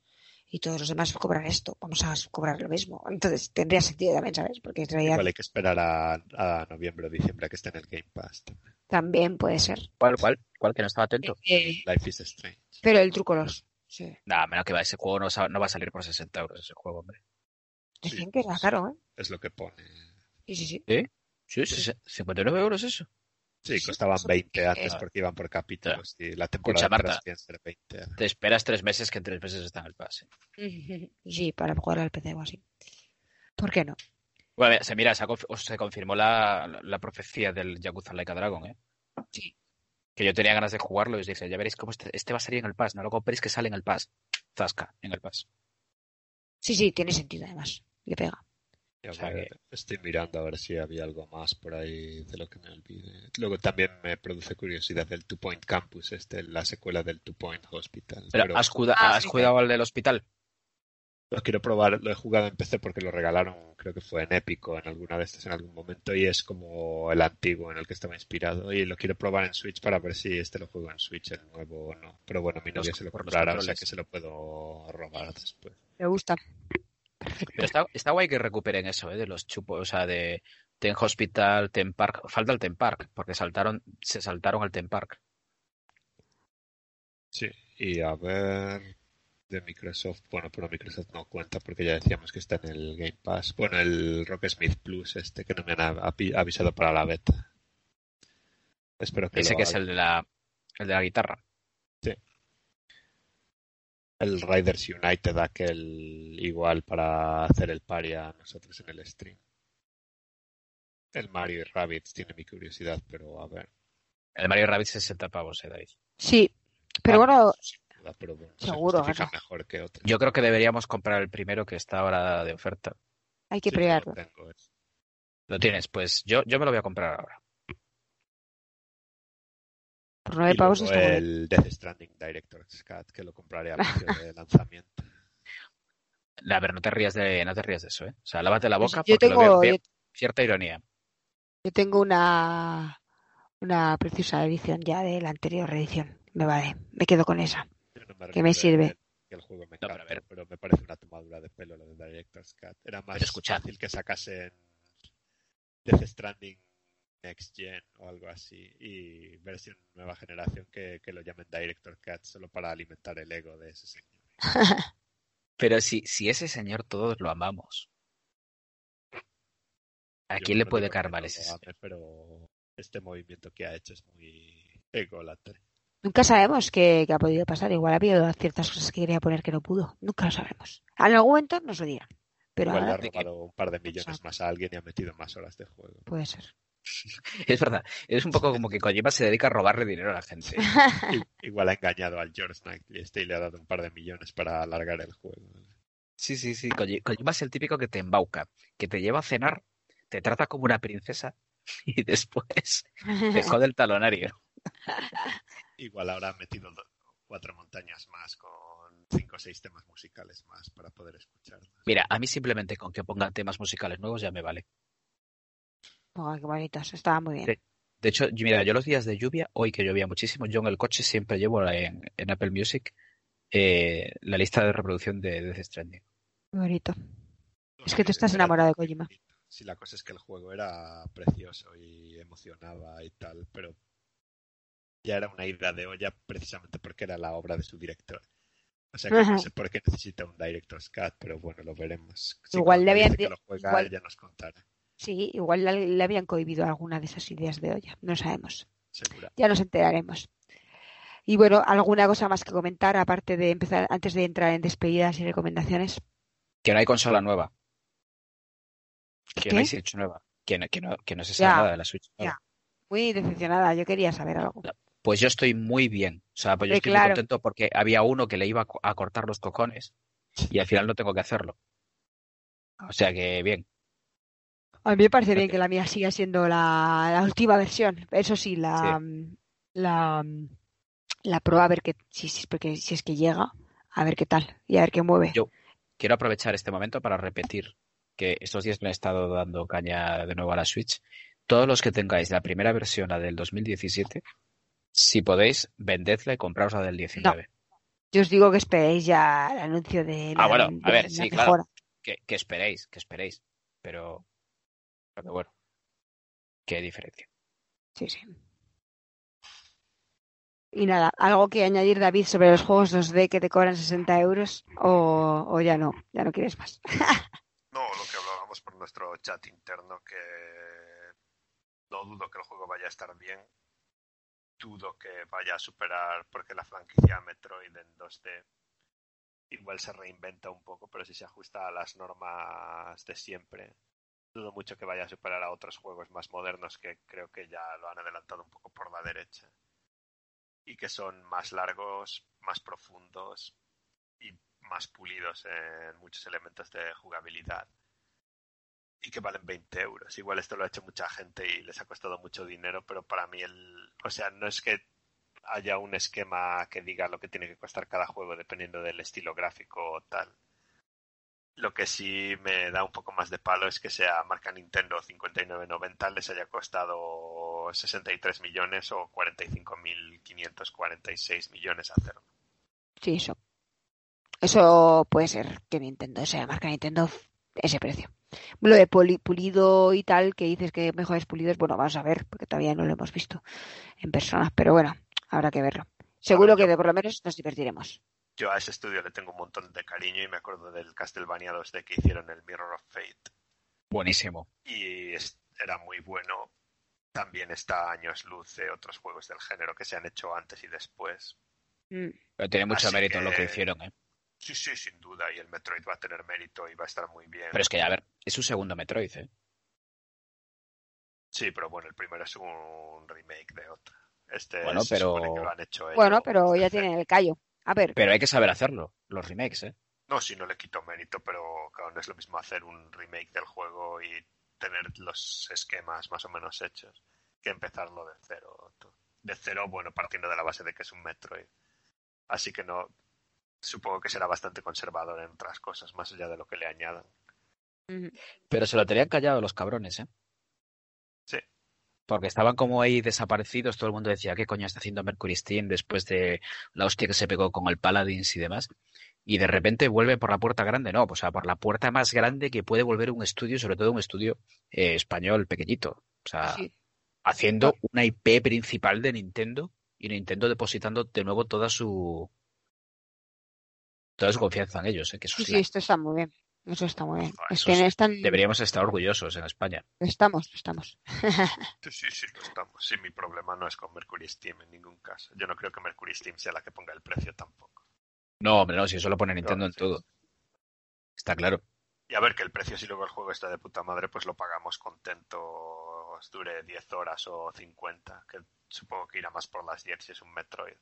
y todos los demás cobran esto, vamos a cobrar lo mismo. Entonces tendría sentido también, ¿sabes? Porque en realidad
Igual hay que esperar a, a noviembre o diciembre a que esté en el Game Pass. también.
también puede ser.
¿Cuál, cuál? ¿Cuál que no estaba atento?
Eh,
Life is Strange.
pero el truco los. Sí.
Nada, menos que va, ese juego no, no va a salir por 60 euros ese juego, hombre.
Decían que era caro, ¿eh?
Es lo que pone.
Sí, sí, sí.
Sí, sí, sí, 59 euros eso.
Sí, costaban
eso-
20 antes porque iban por capítulos y la temporada
Escucha, Marta.
ser 20.
Te esperas tres meses que en tres meses está en el pase.
Sí, para jugar al PC o así. ¿Por qué no?
Bueno, se mira, se, ha se confirmó la, la- la profecía del Yakuza Like a Dragon, ¿eh?
Sí.
Que yo tenía ganas de jugarlo y os dije, ya veréis cómo este, este va a salir en el Pass. No lo compréis que sale en el Pass. Zasca, en el Pass.
Sí, sí, tiene sentido además. Le pega.
O sea
Estoy mirando a ver si había algo más por ahí de lo que me olvide. Luego también me produce curiosidad el Two Point Campus, este, la secuela del Two Point Hospital.
Pero,
Pero
¿has, cuida-
Ah,
has
sí,
cuidado al del hospital?
lo quiero probar, lo he jugado en PC porque lo regalaron, creo que fue en Épico en alguna de estas en algún momento y es como el antiguo en el que estaba inspirado y lo quiero probar en Switch para ver si este lo juego en Switch el nuevo o no. Pero bueno, mi
Los-
novia se lo comprará, o sea que se lo puedo robar después.
Me gusta.
Pero está, está guay que recuperen eso, ¿eh? De los chupos, o sea, de Ten Hospital, Ten Park. Falta el Ten Park, porque saltaron, se saltaron al Ten Park.
Sí, y a ver de Microsoft, bueno, pero Microsoft no cuenta porque ya decíamos que está en el Game Pass. Bueno, el Rocksmith Plus este que no me han avi- avisado para la beta. Espero que
Ese
lo
que es el de la, el de la guitarra.
El Riders United, aquel igual para hacer el pari a nosotros en el stream. El Mario y Rabbids tiene mi curiosidad, pero a ver.
El Mario Rabbids 60 pavos, eh, David.
Sí, pero
Ah,
bueno,
pero bueno,
Seguro,
se mejor que otro.
Yo creo que deberíamos comprar el primero que está ahora de oferta.
hay que
Sí,
probarlo.
lo tengo, es-
¿Lo tienes? Pues yo, yo me lo voy a comprar ahora.
Por nueve
Y
pavos
luego
está
el Death Stranding Director's Cut, que lo compraré a precio de lanzamiento.
A ver, no te rías de, no te rías de eso, ¿eh? O sea, lávate la
Pues
boca
yo
porque lo
tengo,
veo,
yo,
cierta ironía.
yo tengo una una preciosa edición ya de la anterior edición. Me vale, me quedo con esa.
No
Que me
arrepiento de
sirve.
Que el juego me
pero
encanta,
ver.
pero me parece una tomadura de pelo lo de Director's Cut. Era más
Pero escucha.
fácil que sacasen Death Stranding Next Gen o algo así y versión nueva generación que, que lo llamen Director's Cut solo para alimentar el ego de ese señor.
Pero si, si ese señor todos lo amamos, ¿a
Yo
quién le
no
puede caer mal ese señor?
pero este movimiento que ha hecho es muy ególatra.
Nunca sabemos qué, qué ha podido pasar. Igual ha habido ciertas cosas que quería poner que no pudo. Nunca lo sabremos. En algún momento nos lo dirá. Pero
Igual le ha
ahora
de que-
robado un par de millones más a alguien y ha metido más horas de juego.
puede ser.
Es verdad, es un poco como que Kojima se dedica a robarle dinero a la gente.
Igual ha engañado al George Knightley este y le ha dado un par de millones para alargar el juego.
Sí, sí, sí. Koji- Kojima es el típico que te embauca, que te lleva a cenar, te trata como una princesa y después te jode el talonario.
Igual ahora ha metido do- cuatro montañas más con cinco o seis temas musicales más para poder escuchar.
Mira, a mí simplemente con que pongan temas musicales nuevos ya me vale.
Oh, qué bonitos. Estaba muy bien.
Sí. De hecho, mira, yo los días de lluvia, hoy que llovía muchísimo, yo en el coche siempre llevo en, en Apple Music eh, la lista de reproducción de Death Stranding.
Muy bonito. Es que tú estás enamorado de Kojima.
Sí, la cosa es que el juego era precioso y emocionaba y tal, pero ya era una ida de olla precisamente porque era la obra de su director. O sea que
Ajá.
no sé por qué necesita un Director's Cut, pero bueno, lo veremos. Si
Igual le habían
que lo juega,
igual-
él ya nos contará,
Sí, igual le, le habían cohibido alguna de esas ideas de olla. No sabemos.
segura.
Ya nos enteraremos. Y bueno, ¿alguna cosa más que comentar aparte de empezar, antes de entrar en despedidas y recomendaciones?
Que no hay consola nueva, que no hay
¿Qué?
Switch nueva, que no, que no, que no se sabe
Ya,
nada de la Switch nueva.
Muy decepcionada. Yo quería saber algo.
Pues yo estoy muy bien. O sea, pues yo
Eh,
estoy
claro.
muy contento porque había uno que le iba a cortar los cojones y al final no tengo que hacerlo. O sea que bien.
A mí me parece bien que la mía siga siendo la, la última versión. Eso sí, la, la, la pro a ver que si, si, porque si es que llega, a ver qué tal y a ver qué mueve.
Yo- Quiero aprovechar este momento para repetir que estos días me he estado dando caña de nuevo a la Switch. Todos los que tengáis la primera versión, la del 2017, Si podéis, vendedla y compraos la del 19.
Yo os digo que esperéis ya el anuncio de la,
Ah, bueno, a ver, sí,
mejora.
claro. Que, que esperéis, que esperéis. Pero, pero bueno, qué diferencia.
Sí, sí. Y nada, ¿algo que añadir, David, sobre los juegos 2D que te cobran 60 euros? O, o ya no, ya no quieres más.
No, lo que hablábamos por nuestro chat interno, que no dudo que el juego vaya a estar bien. Dudo que vaya a superar, porque la franquicia Metroid en 2D igual se reinventa un poco, pero si se ajusta a las normas de siempre, dudo mucho que vaya a superar a otros juegos más modernos que creo que ya lo han adelantado un poco por la derecha. Y que son más largos, más profundos y más pulidos en muchos elementos de jugabilidad y que valen 20 euros. Igual esto lo ha hecho mucha gente y les ha costado mucho dinero, pero para mí el, o sea, no es que haya un esquema que diga lo que tiene que costar cada juego dependiendo del estilo gráfico o tal. Lo que sí me da un poco más de palo es que sea marca Nintendo 59.90 les haya costado 63 millones o 45.546 millones hacerlo.
Sí, eso. Eso puede ser que Nintendo, sea, marca Nintendo ese precio. Lo de pulido y tal, que dices que mejores pulidos, bueno, vamos a ver, porque todavía no lo hemos visto en persona, pero bueno, habrá que verlo. Seguro
ver,
que
yo-
por lo menos nos divertiremos.
Yo a ese estudio le tengo un montón de cariño y me acuerdo del Castlevania 2D que hicieron el Mirror of Fate.
Buenísimo.
y es- era muy bueno. También está años luz de otros juegos del género que se han hecho antes y después.
Mm.
Pero tiene mucho
Así
mérito en lo que hicieron, ¿eh?
Sí, sí, sin duda. Y el Metroid va a tener mérito y va a estar muy bien.
Pero es que, a ver, es su segundo Metroid, ¿eh?
Sí, pero bueno, el primero es un remake de otro. Este
Bueno,
se
pero-
supone que lo han hecho
Bueno,
ellos
pero ya tienen el callo. A ver,
Pero hay que saber hacerlo, los remakes, ¿eh?
No, sí, no le quito mérito, pero claro, no es lo mismo hacer un remake del juego y tener los esquemas más o menos hechos que empezarlo de cero. De cero, bueno, partiendo de la base de que es un Metroid. Así que no, supongo que será bastante conservador en otras cosas, más allá de lo que le añadan.
Pero se lo tenían callado los cabrones, ¿eh? Porque estaban como ahí desaparecidos, todo el mundo decía, ¿qué coño está haciendo Mercury Steam después de la hostia que se pegó con el Paladins y demás? Y de repente vuelve por la puerta grande, no, o sea, por la puerta más grande que puede volver un estudio, sobre todo un estudio eh, español pequeñito. O sea,
sí.
haciendo una IP principal de Nintendo y Nintendo depositando de nuevo toda su toda su confianza en ellos, ¿eh? que eso
Sí, esto está muy bien. Eso está muy bien.
Ah,
Es
eso
que
sí.
no están...
deberíamos estar orgullosos en España.
Estamos, estamos.
Sí, sí, sí, lo estamos. Sí, mi problema no es con Mercury Steam en ningún caso. Yo no creo que Mercury Steam sea la que ponga el precio tampoco.
No, hombre, no, si eso lo pone Nintendo en
sí.
todo. Está claro.
Y a ver que el precio, si luego el juego está de puta madre, pues lo pagamos contentos, dure 10 horas o 50, que supongo que irá más por las 10 si es un Metroid.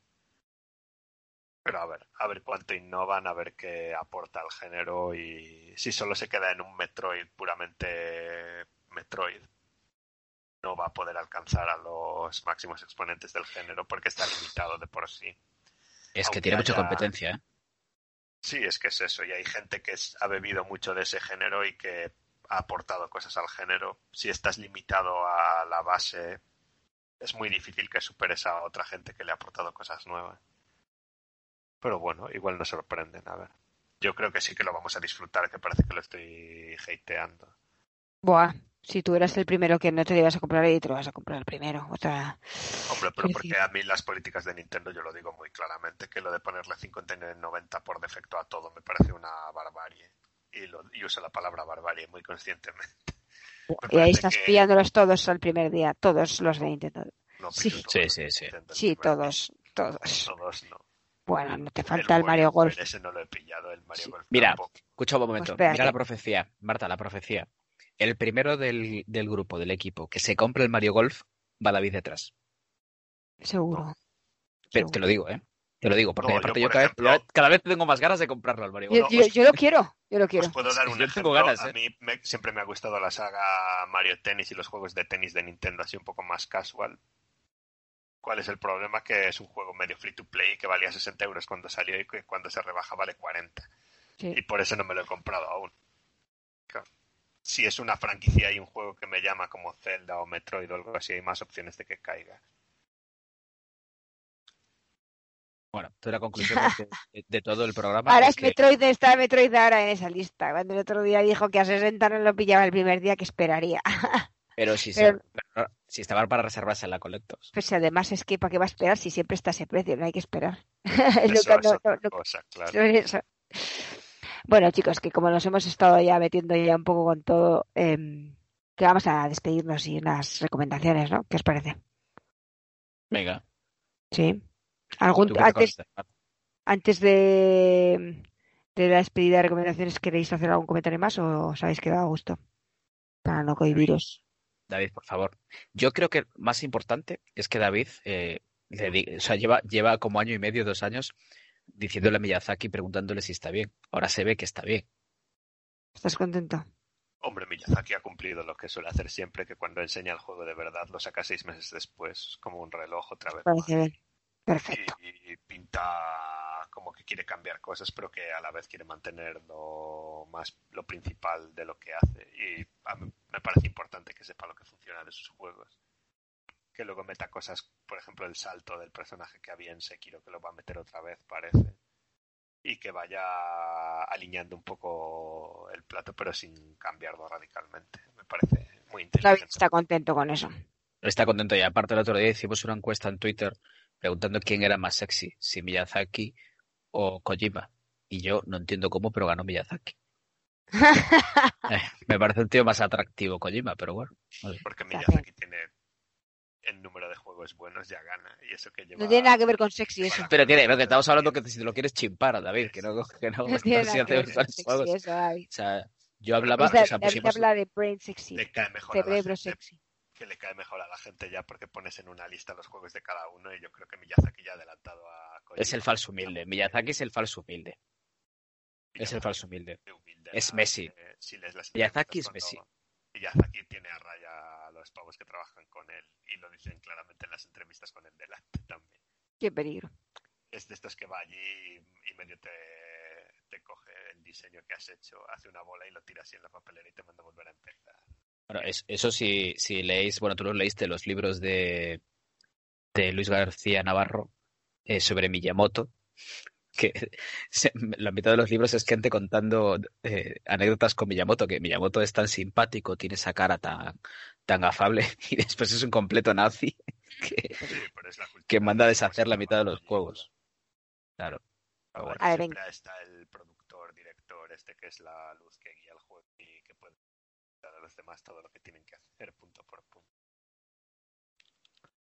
Pero a ver, a ver cuánto innovan, a ver qué aporta al género y si solo se queda en un Metroid puramente Metroid, no va a poder alcanzar a los máximos exponentes del género porque está limitado de por sí.
Es que tiene mucha competencia, ¿eh?
Sí, es que es eso. Y hay gente que ha bebido mucho de ese género y que ha aportado cosas al género. Si estás limitado a la base, es muy difícil que superes a otra gente que le ha aportado cosas nuevas. Pero bueno, igual nos sorprenden. A ver. Yo creo que sí que lo vamos a disfrutar, que parece que lo estoy hateando.
Buah, si tú eras el primero que no te ibas a comprar y te lo vas a comprar el primero. Otra...
Hombre, pero porque a mí las políticas de Nintendo yo lo digo muy claramente, que lo de ponerle 59.90 por defecto a todo me parece una barbarie. Y, lo, y uso la palabra barbarie muy conscientemente. Me
Y ahí estás
que-
pillándolos todos al primer día, todos los de Nintendo.
No
Sí.
Sí, sí, sí.
Sí, todos, todos.
Todos no.
Bueno, no te falta el, Mario Golf.
Ese no lo he pillado, el Mario
Sí.
Golf.
Mira,
tampoco.
Escucha un momento.
Pues espérate.
Mira la profecía. Marta, la profecía. El primero del, del grupo, del equipo, que se compre el Mario Golf, va David detrás.
Seguro.
Pero te lo digo, ¿eh? Te lo digo, porque
No,
aparte
yo,
cada, vez, cada vez tengo más ganas de comprarlo al Mario
Yo,
Golf.
yo- yo lo quiero, yo lo quiero.
Os puedo dar un
Yo
ejemplo.
tengo ganas,
a
¿eh?
mí me- siempre me ha gustado la saga Mario Tennis y los juegos de tenis de Nintendo así un poco más casual. ¿Cuál es el problema? Que es un juego medio free to play que valía 60 euros cuando salió y que cuando se rebaja vale 40.
Sí.
Y por eso no me lo he comprado aún. Claro. Si es una franquicia y un juego que me llama como Zelda o Metroid o algo así, hay más opciones de que caiga.
Bueno, tú la conclusión de, de, todo el programa.
Ahora
es
es
que,
Metroid, está Metroid ahora en esa lista. Cuando el otro día dijo que a 60 no lo pillaba el primer día, que esperaría.
pero si,
pero-
se- si estaban para reservarse en la Collectors.
Pues además es que, ¿para qué va a esperar si siempre está ese precio? No hay que esperar. Bueno, chicos, que como nos hemos estado ya metiendo ya un poco con todo, em, que vamos a despedirnos y unas recomendaciones, ¿no? ¿Qué os parece?
Venga.
Sí. ¿Algún,
¿tú qué
antes, antes de, de la despedida de recomendaciones, ¿queréis hacer algún comentario más o os habéis quedado a gusto? Para no cohibiros.
David, por favor. Yo creo que más importante es que David eh, le di- o sea, lleva, lleva como año y medio, dos años, diciéndole a Miyazaki, preguntándole si está bien. Ahora se ve que está bien.
¿Estás contento?
Hombre, Miyazaki ha cumplido lo que suele hacer siempre, que cuando enseña el juego de verdad lo saca seis meses después, como un reloj otra vez.
Parece bien. Perfecto.
y, y pinta como que quiere cambiar cosas, pero que a la vez quiere mantener lo más lo principal de lo que hace. Y a mí me parece importante que sepa lo que funciona de sus juegos. Que luego meta cosas, por ejemplo, el salto del personaje que había en Sekiro, que lo va a meter otra vez, parece. Y que vaya alineando un poco el plato, pero sin cambiarlo radicalmente. Me parece muy
David
inteligente.
está contento con eso.
Está contento y aparte el otro día hicimos una encuesta en Twitter preguntando quién era más sexy, si Miyazaki o Kojima. Y yo no entiendo cómo, pero ganó Miyazaki. Eh, me parece un tío más atractivo Kojima, pero bueno.
Porque Miyazaki tiene el número de juegos buenos, ya gana. Y eso que lleva...
No tiene nada que ver con sexy eso.
Pero lo que estamos hablando que si te lo quieres chimpar, David, que no, que no,
No tiene nada que ver con sexy eso.
O sea, yo hablaba, o sea,
David
pusimos,
habla de brain sexy.
a
Cerebro sexy.
Que le cae mejor a la gente ya porque pones en una lista los juegos de cada uno y yo creo que Miyazaki ya ha adelantado a Kojima.
es el falso humilde. Miyazaki es el falso humilde. Es el falso humilde.
humilde,
Es. Messi.
Eh, si lees las
Miyazaki es Messi.
Miyazaki tiene a raya a los pavos que trabajan con él y lo dicen claramente en las entrevistas con él delante también.
Qué peligro.
Es de estos que va allí y, y medio te, te coge el diseño que has hecho, hace una bola y lo tira así en la papelera y te manda a volver a empezar.
Bueno, es- eso si, si leéis, bueno, tú los leíste los libros de, de Luis García Navarro eh, sobre Miyamoto, que se- la mitad de los libros es gente contando eh, anécdotas con Miyamoto, que Miyamoto es tan simpático, tiene esa cara tan, tan afable y después es un completo nazi que,
Sí,
manda a
de
deshacer la mitad de los juegos. Claro.
A ver,
siempre está el productor, director, este que es la luz que guía el juego y que puede demás todo lo que tienen que hacer punto por punto.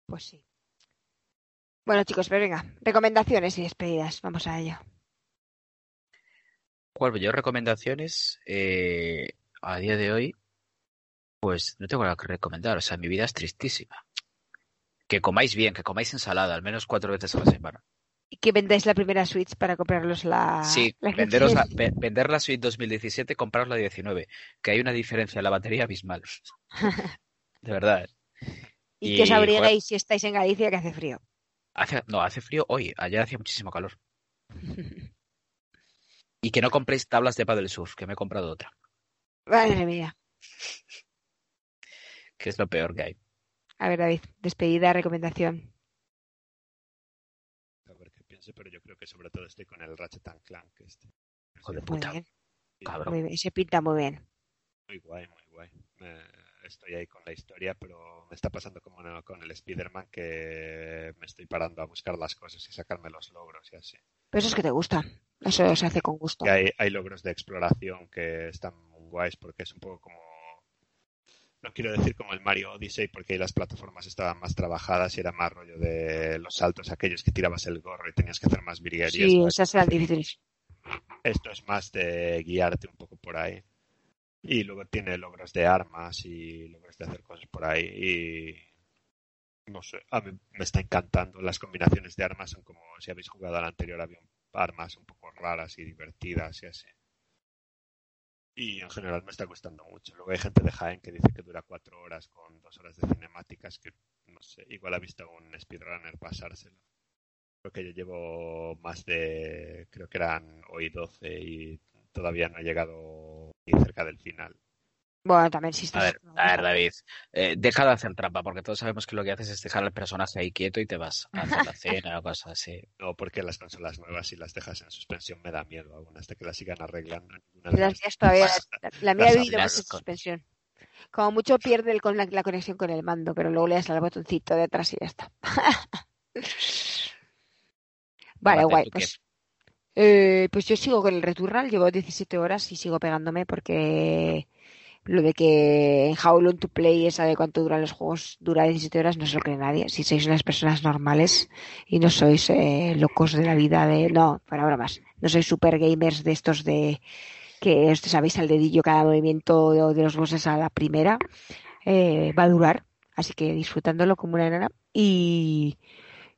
Pues sí. Bueno, chicos, pero venga, recomendaciones y despedidas. Vamos a ello.
Bueno, yo recomendaciones eh, a día de hoy, pues no tengo nada que recomendar. O sea, mi vida es tristísima. Que comáis bien, que comáis ensalada, al menos cuatro veces a la semana.
Y que vendáis la primera Switch para compraros la.
sí,
la
venderos la, vender la Suite 2017, compraros la 19. Que hay una diferencia en la batería abismal. De verdad. ¿eh?
y que os
y,
abriguéis si estáis en Galicia que hace frío.
Hace, no, hace frío hoy. Ayer hacía muchísimo calor. Y que no compréis tablas de paddle surf, que me he comprado otra.
Madre mía.
Que es lo peor que hay.
A ver, David, despedida, recomendación.
Pero yo creo que sobre todo estoy con el Ratchet and Clank. Este.
Hijo de
Muy
puta.
bien,
Cabrón.
muy bien. Se pinta muy bien.
Muy guay, muy guay. Me- estoy ahí con la historia, pero me está pasando como no- con el Spider-Man que me estoy parando a buscar las cosas y sacarme los logros y así.
Pero eso es que te gusta. Eso se hace con gusto.
Que hay, hay logros de exploración que están muy guays porque es un poco como... No quiero decir como el Mario Odyssey porque ahí las plataformas estaban más trabajadas y era más rollo de los saltos aquellos que tirabas el gorro y tenías que hacer más virguerías.
Sí, esas eran difíciles.
Esto es más de guiarte un poco por ahí. Y luego tiene logros de armas y logros de hacer cosas por ahí. Y no sé, a mí me está encantando. Las combinaciones de armas son como si habéis jugado al anterior, había un- armas un poco raras y divertidas y así. Y en general me está gustando mucho. Luego hay gente de Jaén que dice que dura cuatro horas con dos horas de cinemáticas, que no sé, igual ha visto un speedrunner pasárselo. Creo que yo llevo más de, creo que eran hoy 12 y todavía no he llegado ni cerca del final.
Bueno, también si
A
estás...
ver, a ver, David, eh, deja de hacer trampa, porque todos sabemos que lo que haces es dejar al personaje ahí quieto y te vas a hacer la cena o cosas así.
No, porque las consolas nuevas, si las dejas en suspensión, me da miedo aún hasta que las sigan arreglando.
Las
las-
mías todavía, la, la mía ha vivido más en suspensión. Como mucho pierde el, con la, la conexión con el mando, pero luego le das al botoncito de atrás y ya está. vale, guay.
¿tú
Pues, eh, pues yo sigo con el Returnal, llevo 17 horas y sigo pegándome porque lo de que en How Long to Play, esa de cuánto duran los juegos, dura 17 horas, no se lo cree nadie. Si sois unas personas normales y no sois eh, locos de la vida de... No, para bromas. No sois super gamers de estos de que os sabéis al dedillo cada movimiento de, de los bosses a la primera, eh, va a durar. Así que disfrutándolo como una enana. Y,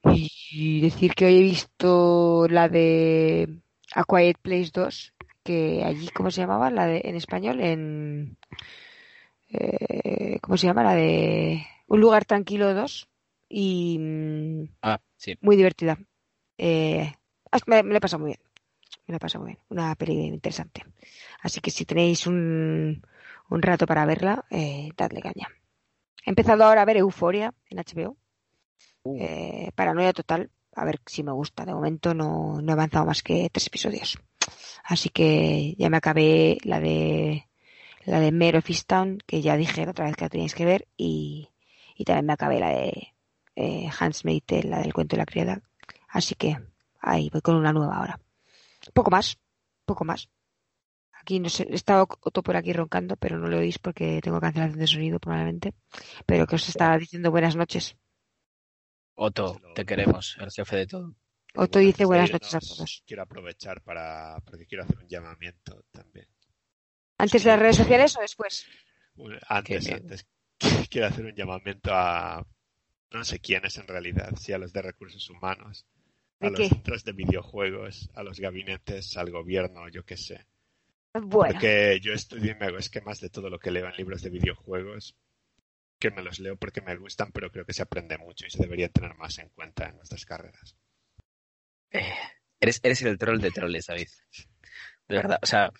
y decir que hoy he visto la de A Quiet Place 2, que allí, ¿cómo se llamaba? La de, en español, en... eh, ¿Cómo se llama? La de Un lugar tranquilo 2. Y mm,
Ah, sí.
muy divertida. Eh, me, me lo he pasado muy bien. Me lo he pasado muy bien. Una peli interesante. Así que si tenéis un, un rato para verla, eh, dadle caña. He empezado ahora a ver Euforia en HBO.
Uh.
Eh, paranoia total. A ver si me gusta. De momento no, no he avanzado más que tres episodios. Así que ya me acabé la de la de Mare of Easttown, que ya dije la otra vez que la teníais que ver, y, y también me acabé la de eh, Hans Tale, la del cuento de la criada. Así que ahí voy con una nueva ahora. Poco más, poco más. Aquí no sé, he estado Otto por aquí roncando, pero no lo oís porque tengo cancelación de sonido probablemente. Pero que os estaba diciendo buenas noches.
Otto, te queremos, el jefe de todo.
Otto
Bueno,
dice buenas noches a todos.
Quiero aprovechar para, porque quiero hacer un llamamiento también.
¿Antes de las redes sociales o después?
Antes,
bien.
antes. Quiero hacer un llamamiento a no sé quiénes en realidad, si a los de recursos humanos, a
¿De
los
qué?
centros de videojuegos, a los gabinetes, al gobierno, yo qué sé.
Bueno,
Porque yo estudio y me hago esquemas de todo lo que leo en libros de videojuegos, que me los leo porque me gustan, pero creo que se aprende mucho y se debería tener más en cuenta en nuestras carreras.
Eh, eres, eres el troll de troles, David. De verdad, o sea,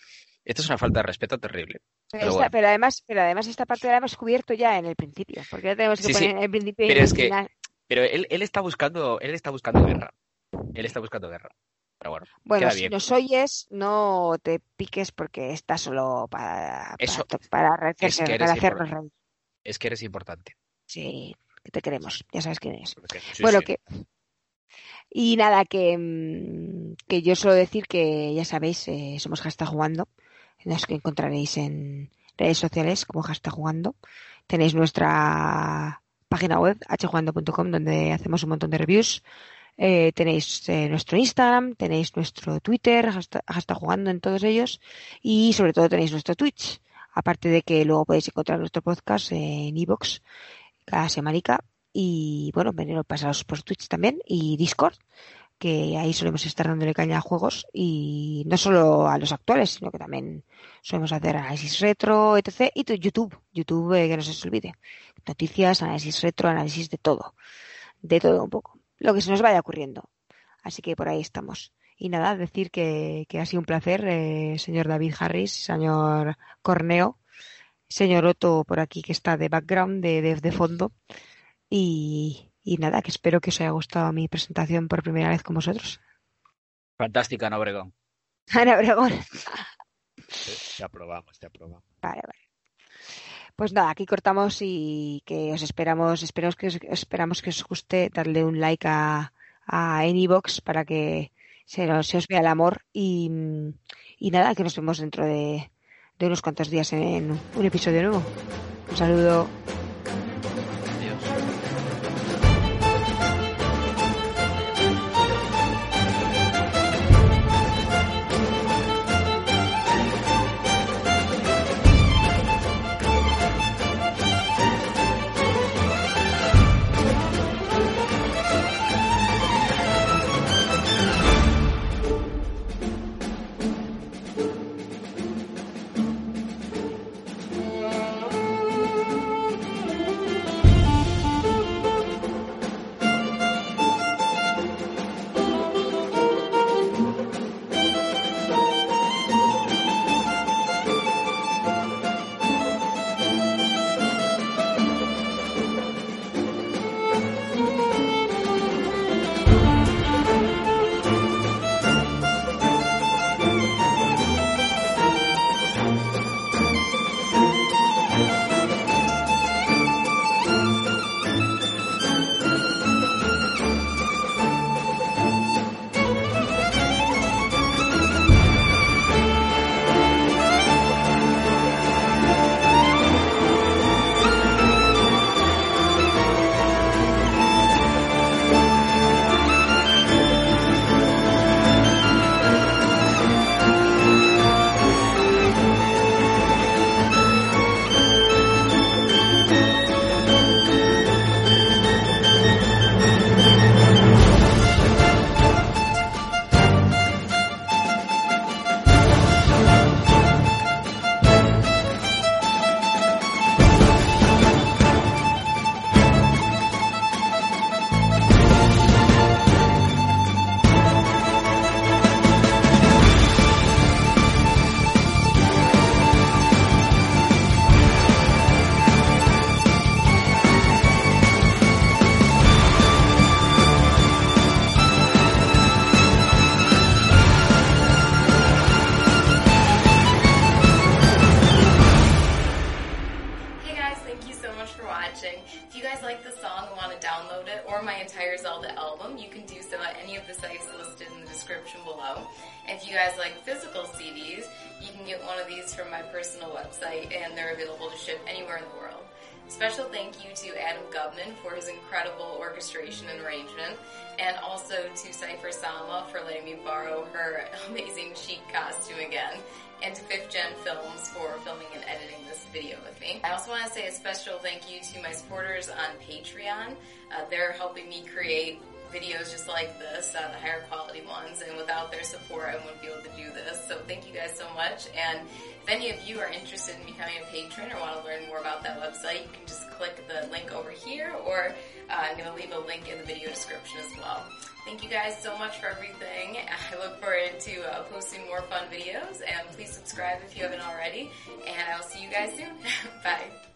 esto es una falta de respeto terrible.
pero,
pero
esta-
bueno.
pero además, pero además esta parte la hemos cubierto ya en el principio, porque ya tenemos que
Sí, sí,
poner en el principio
pero es que-. Pero él, él está buscando, él está buscando guerra. Él está buscando guerra. Pero bueno,
Bueno, si nos oyes, no te piques porque está solo para,
Eso-
para, para,
es que
para hacernos reír.
es que eres importante.
Sí, que te queremos, ya sabes quién
Sí,
bueno, que. Y nada, que, mm, que yo suelo decir que ya sabéis, eh, somos Hashtag Jugando. Nos que encontraréis en redes sociales como Hashtag Jugando. Tenéis nuestra página web, hjugando.com, donde hacemos un montón de reviews. Eh, tenéis eh, nuestro Instagram, tenéis nuestro Twitter, hashtag, hashtag jugando en todos ellos. Y sobre todo tenéis nuestro Twitch. Aparte de que luego podéis encontrar nuestro podcast en iVoox cada semanica y bueno, venir pasaros por Twitch también y Discord, que ahí solemos estar dándole caña a juegos y no solo a los actuales, sino que también solemos hacer análisis retro, etc. Y tu- YouTube, YouTube, eh, que no se olvide. Noticias, análisis retro, análisis de todo. De todo un poco. Lo que se nos vaya ocurriendo. Así que por ahí estamos. Y nada, decir que, que ha sido un placer, eh, señor David Harris, señor Corneo, señor Otto por aquí que está de background, de, de fondo. Y, y nada, que espero que os haya gustado mi presentación por primera vez con vosotros.
Fantástica, Ana Obregón.
Ana Obregón.
Te, aprobamos, te aprobamos.
Vale, vale. Pues nada, aquí cortamos y que os esperamos, esperamos que os, esperamos que os guste, darle un like a, a Anybox para que se, os- se os vea el amor y, y nada, que nos vemos dentro de, de unos cuantos días en un episodio nuevo. Un saludo.
On Patreon. Uh, they're helping me create videos just like this, uh, the higher quality ones, and without their support, I wouldn't be able to do this. So thank you guys so much. And if any of you are interested in becoming a patron or want to learn more about that website, you can just click the link over here, or uh, I'm going to leave a link in the video description as well. Thank you guys so much for everything. I look forward to uh, posting more fun videos, and please subscribe if you haven't already. And I will see you guys soon. Bye.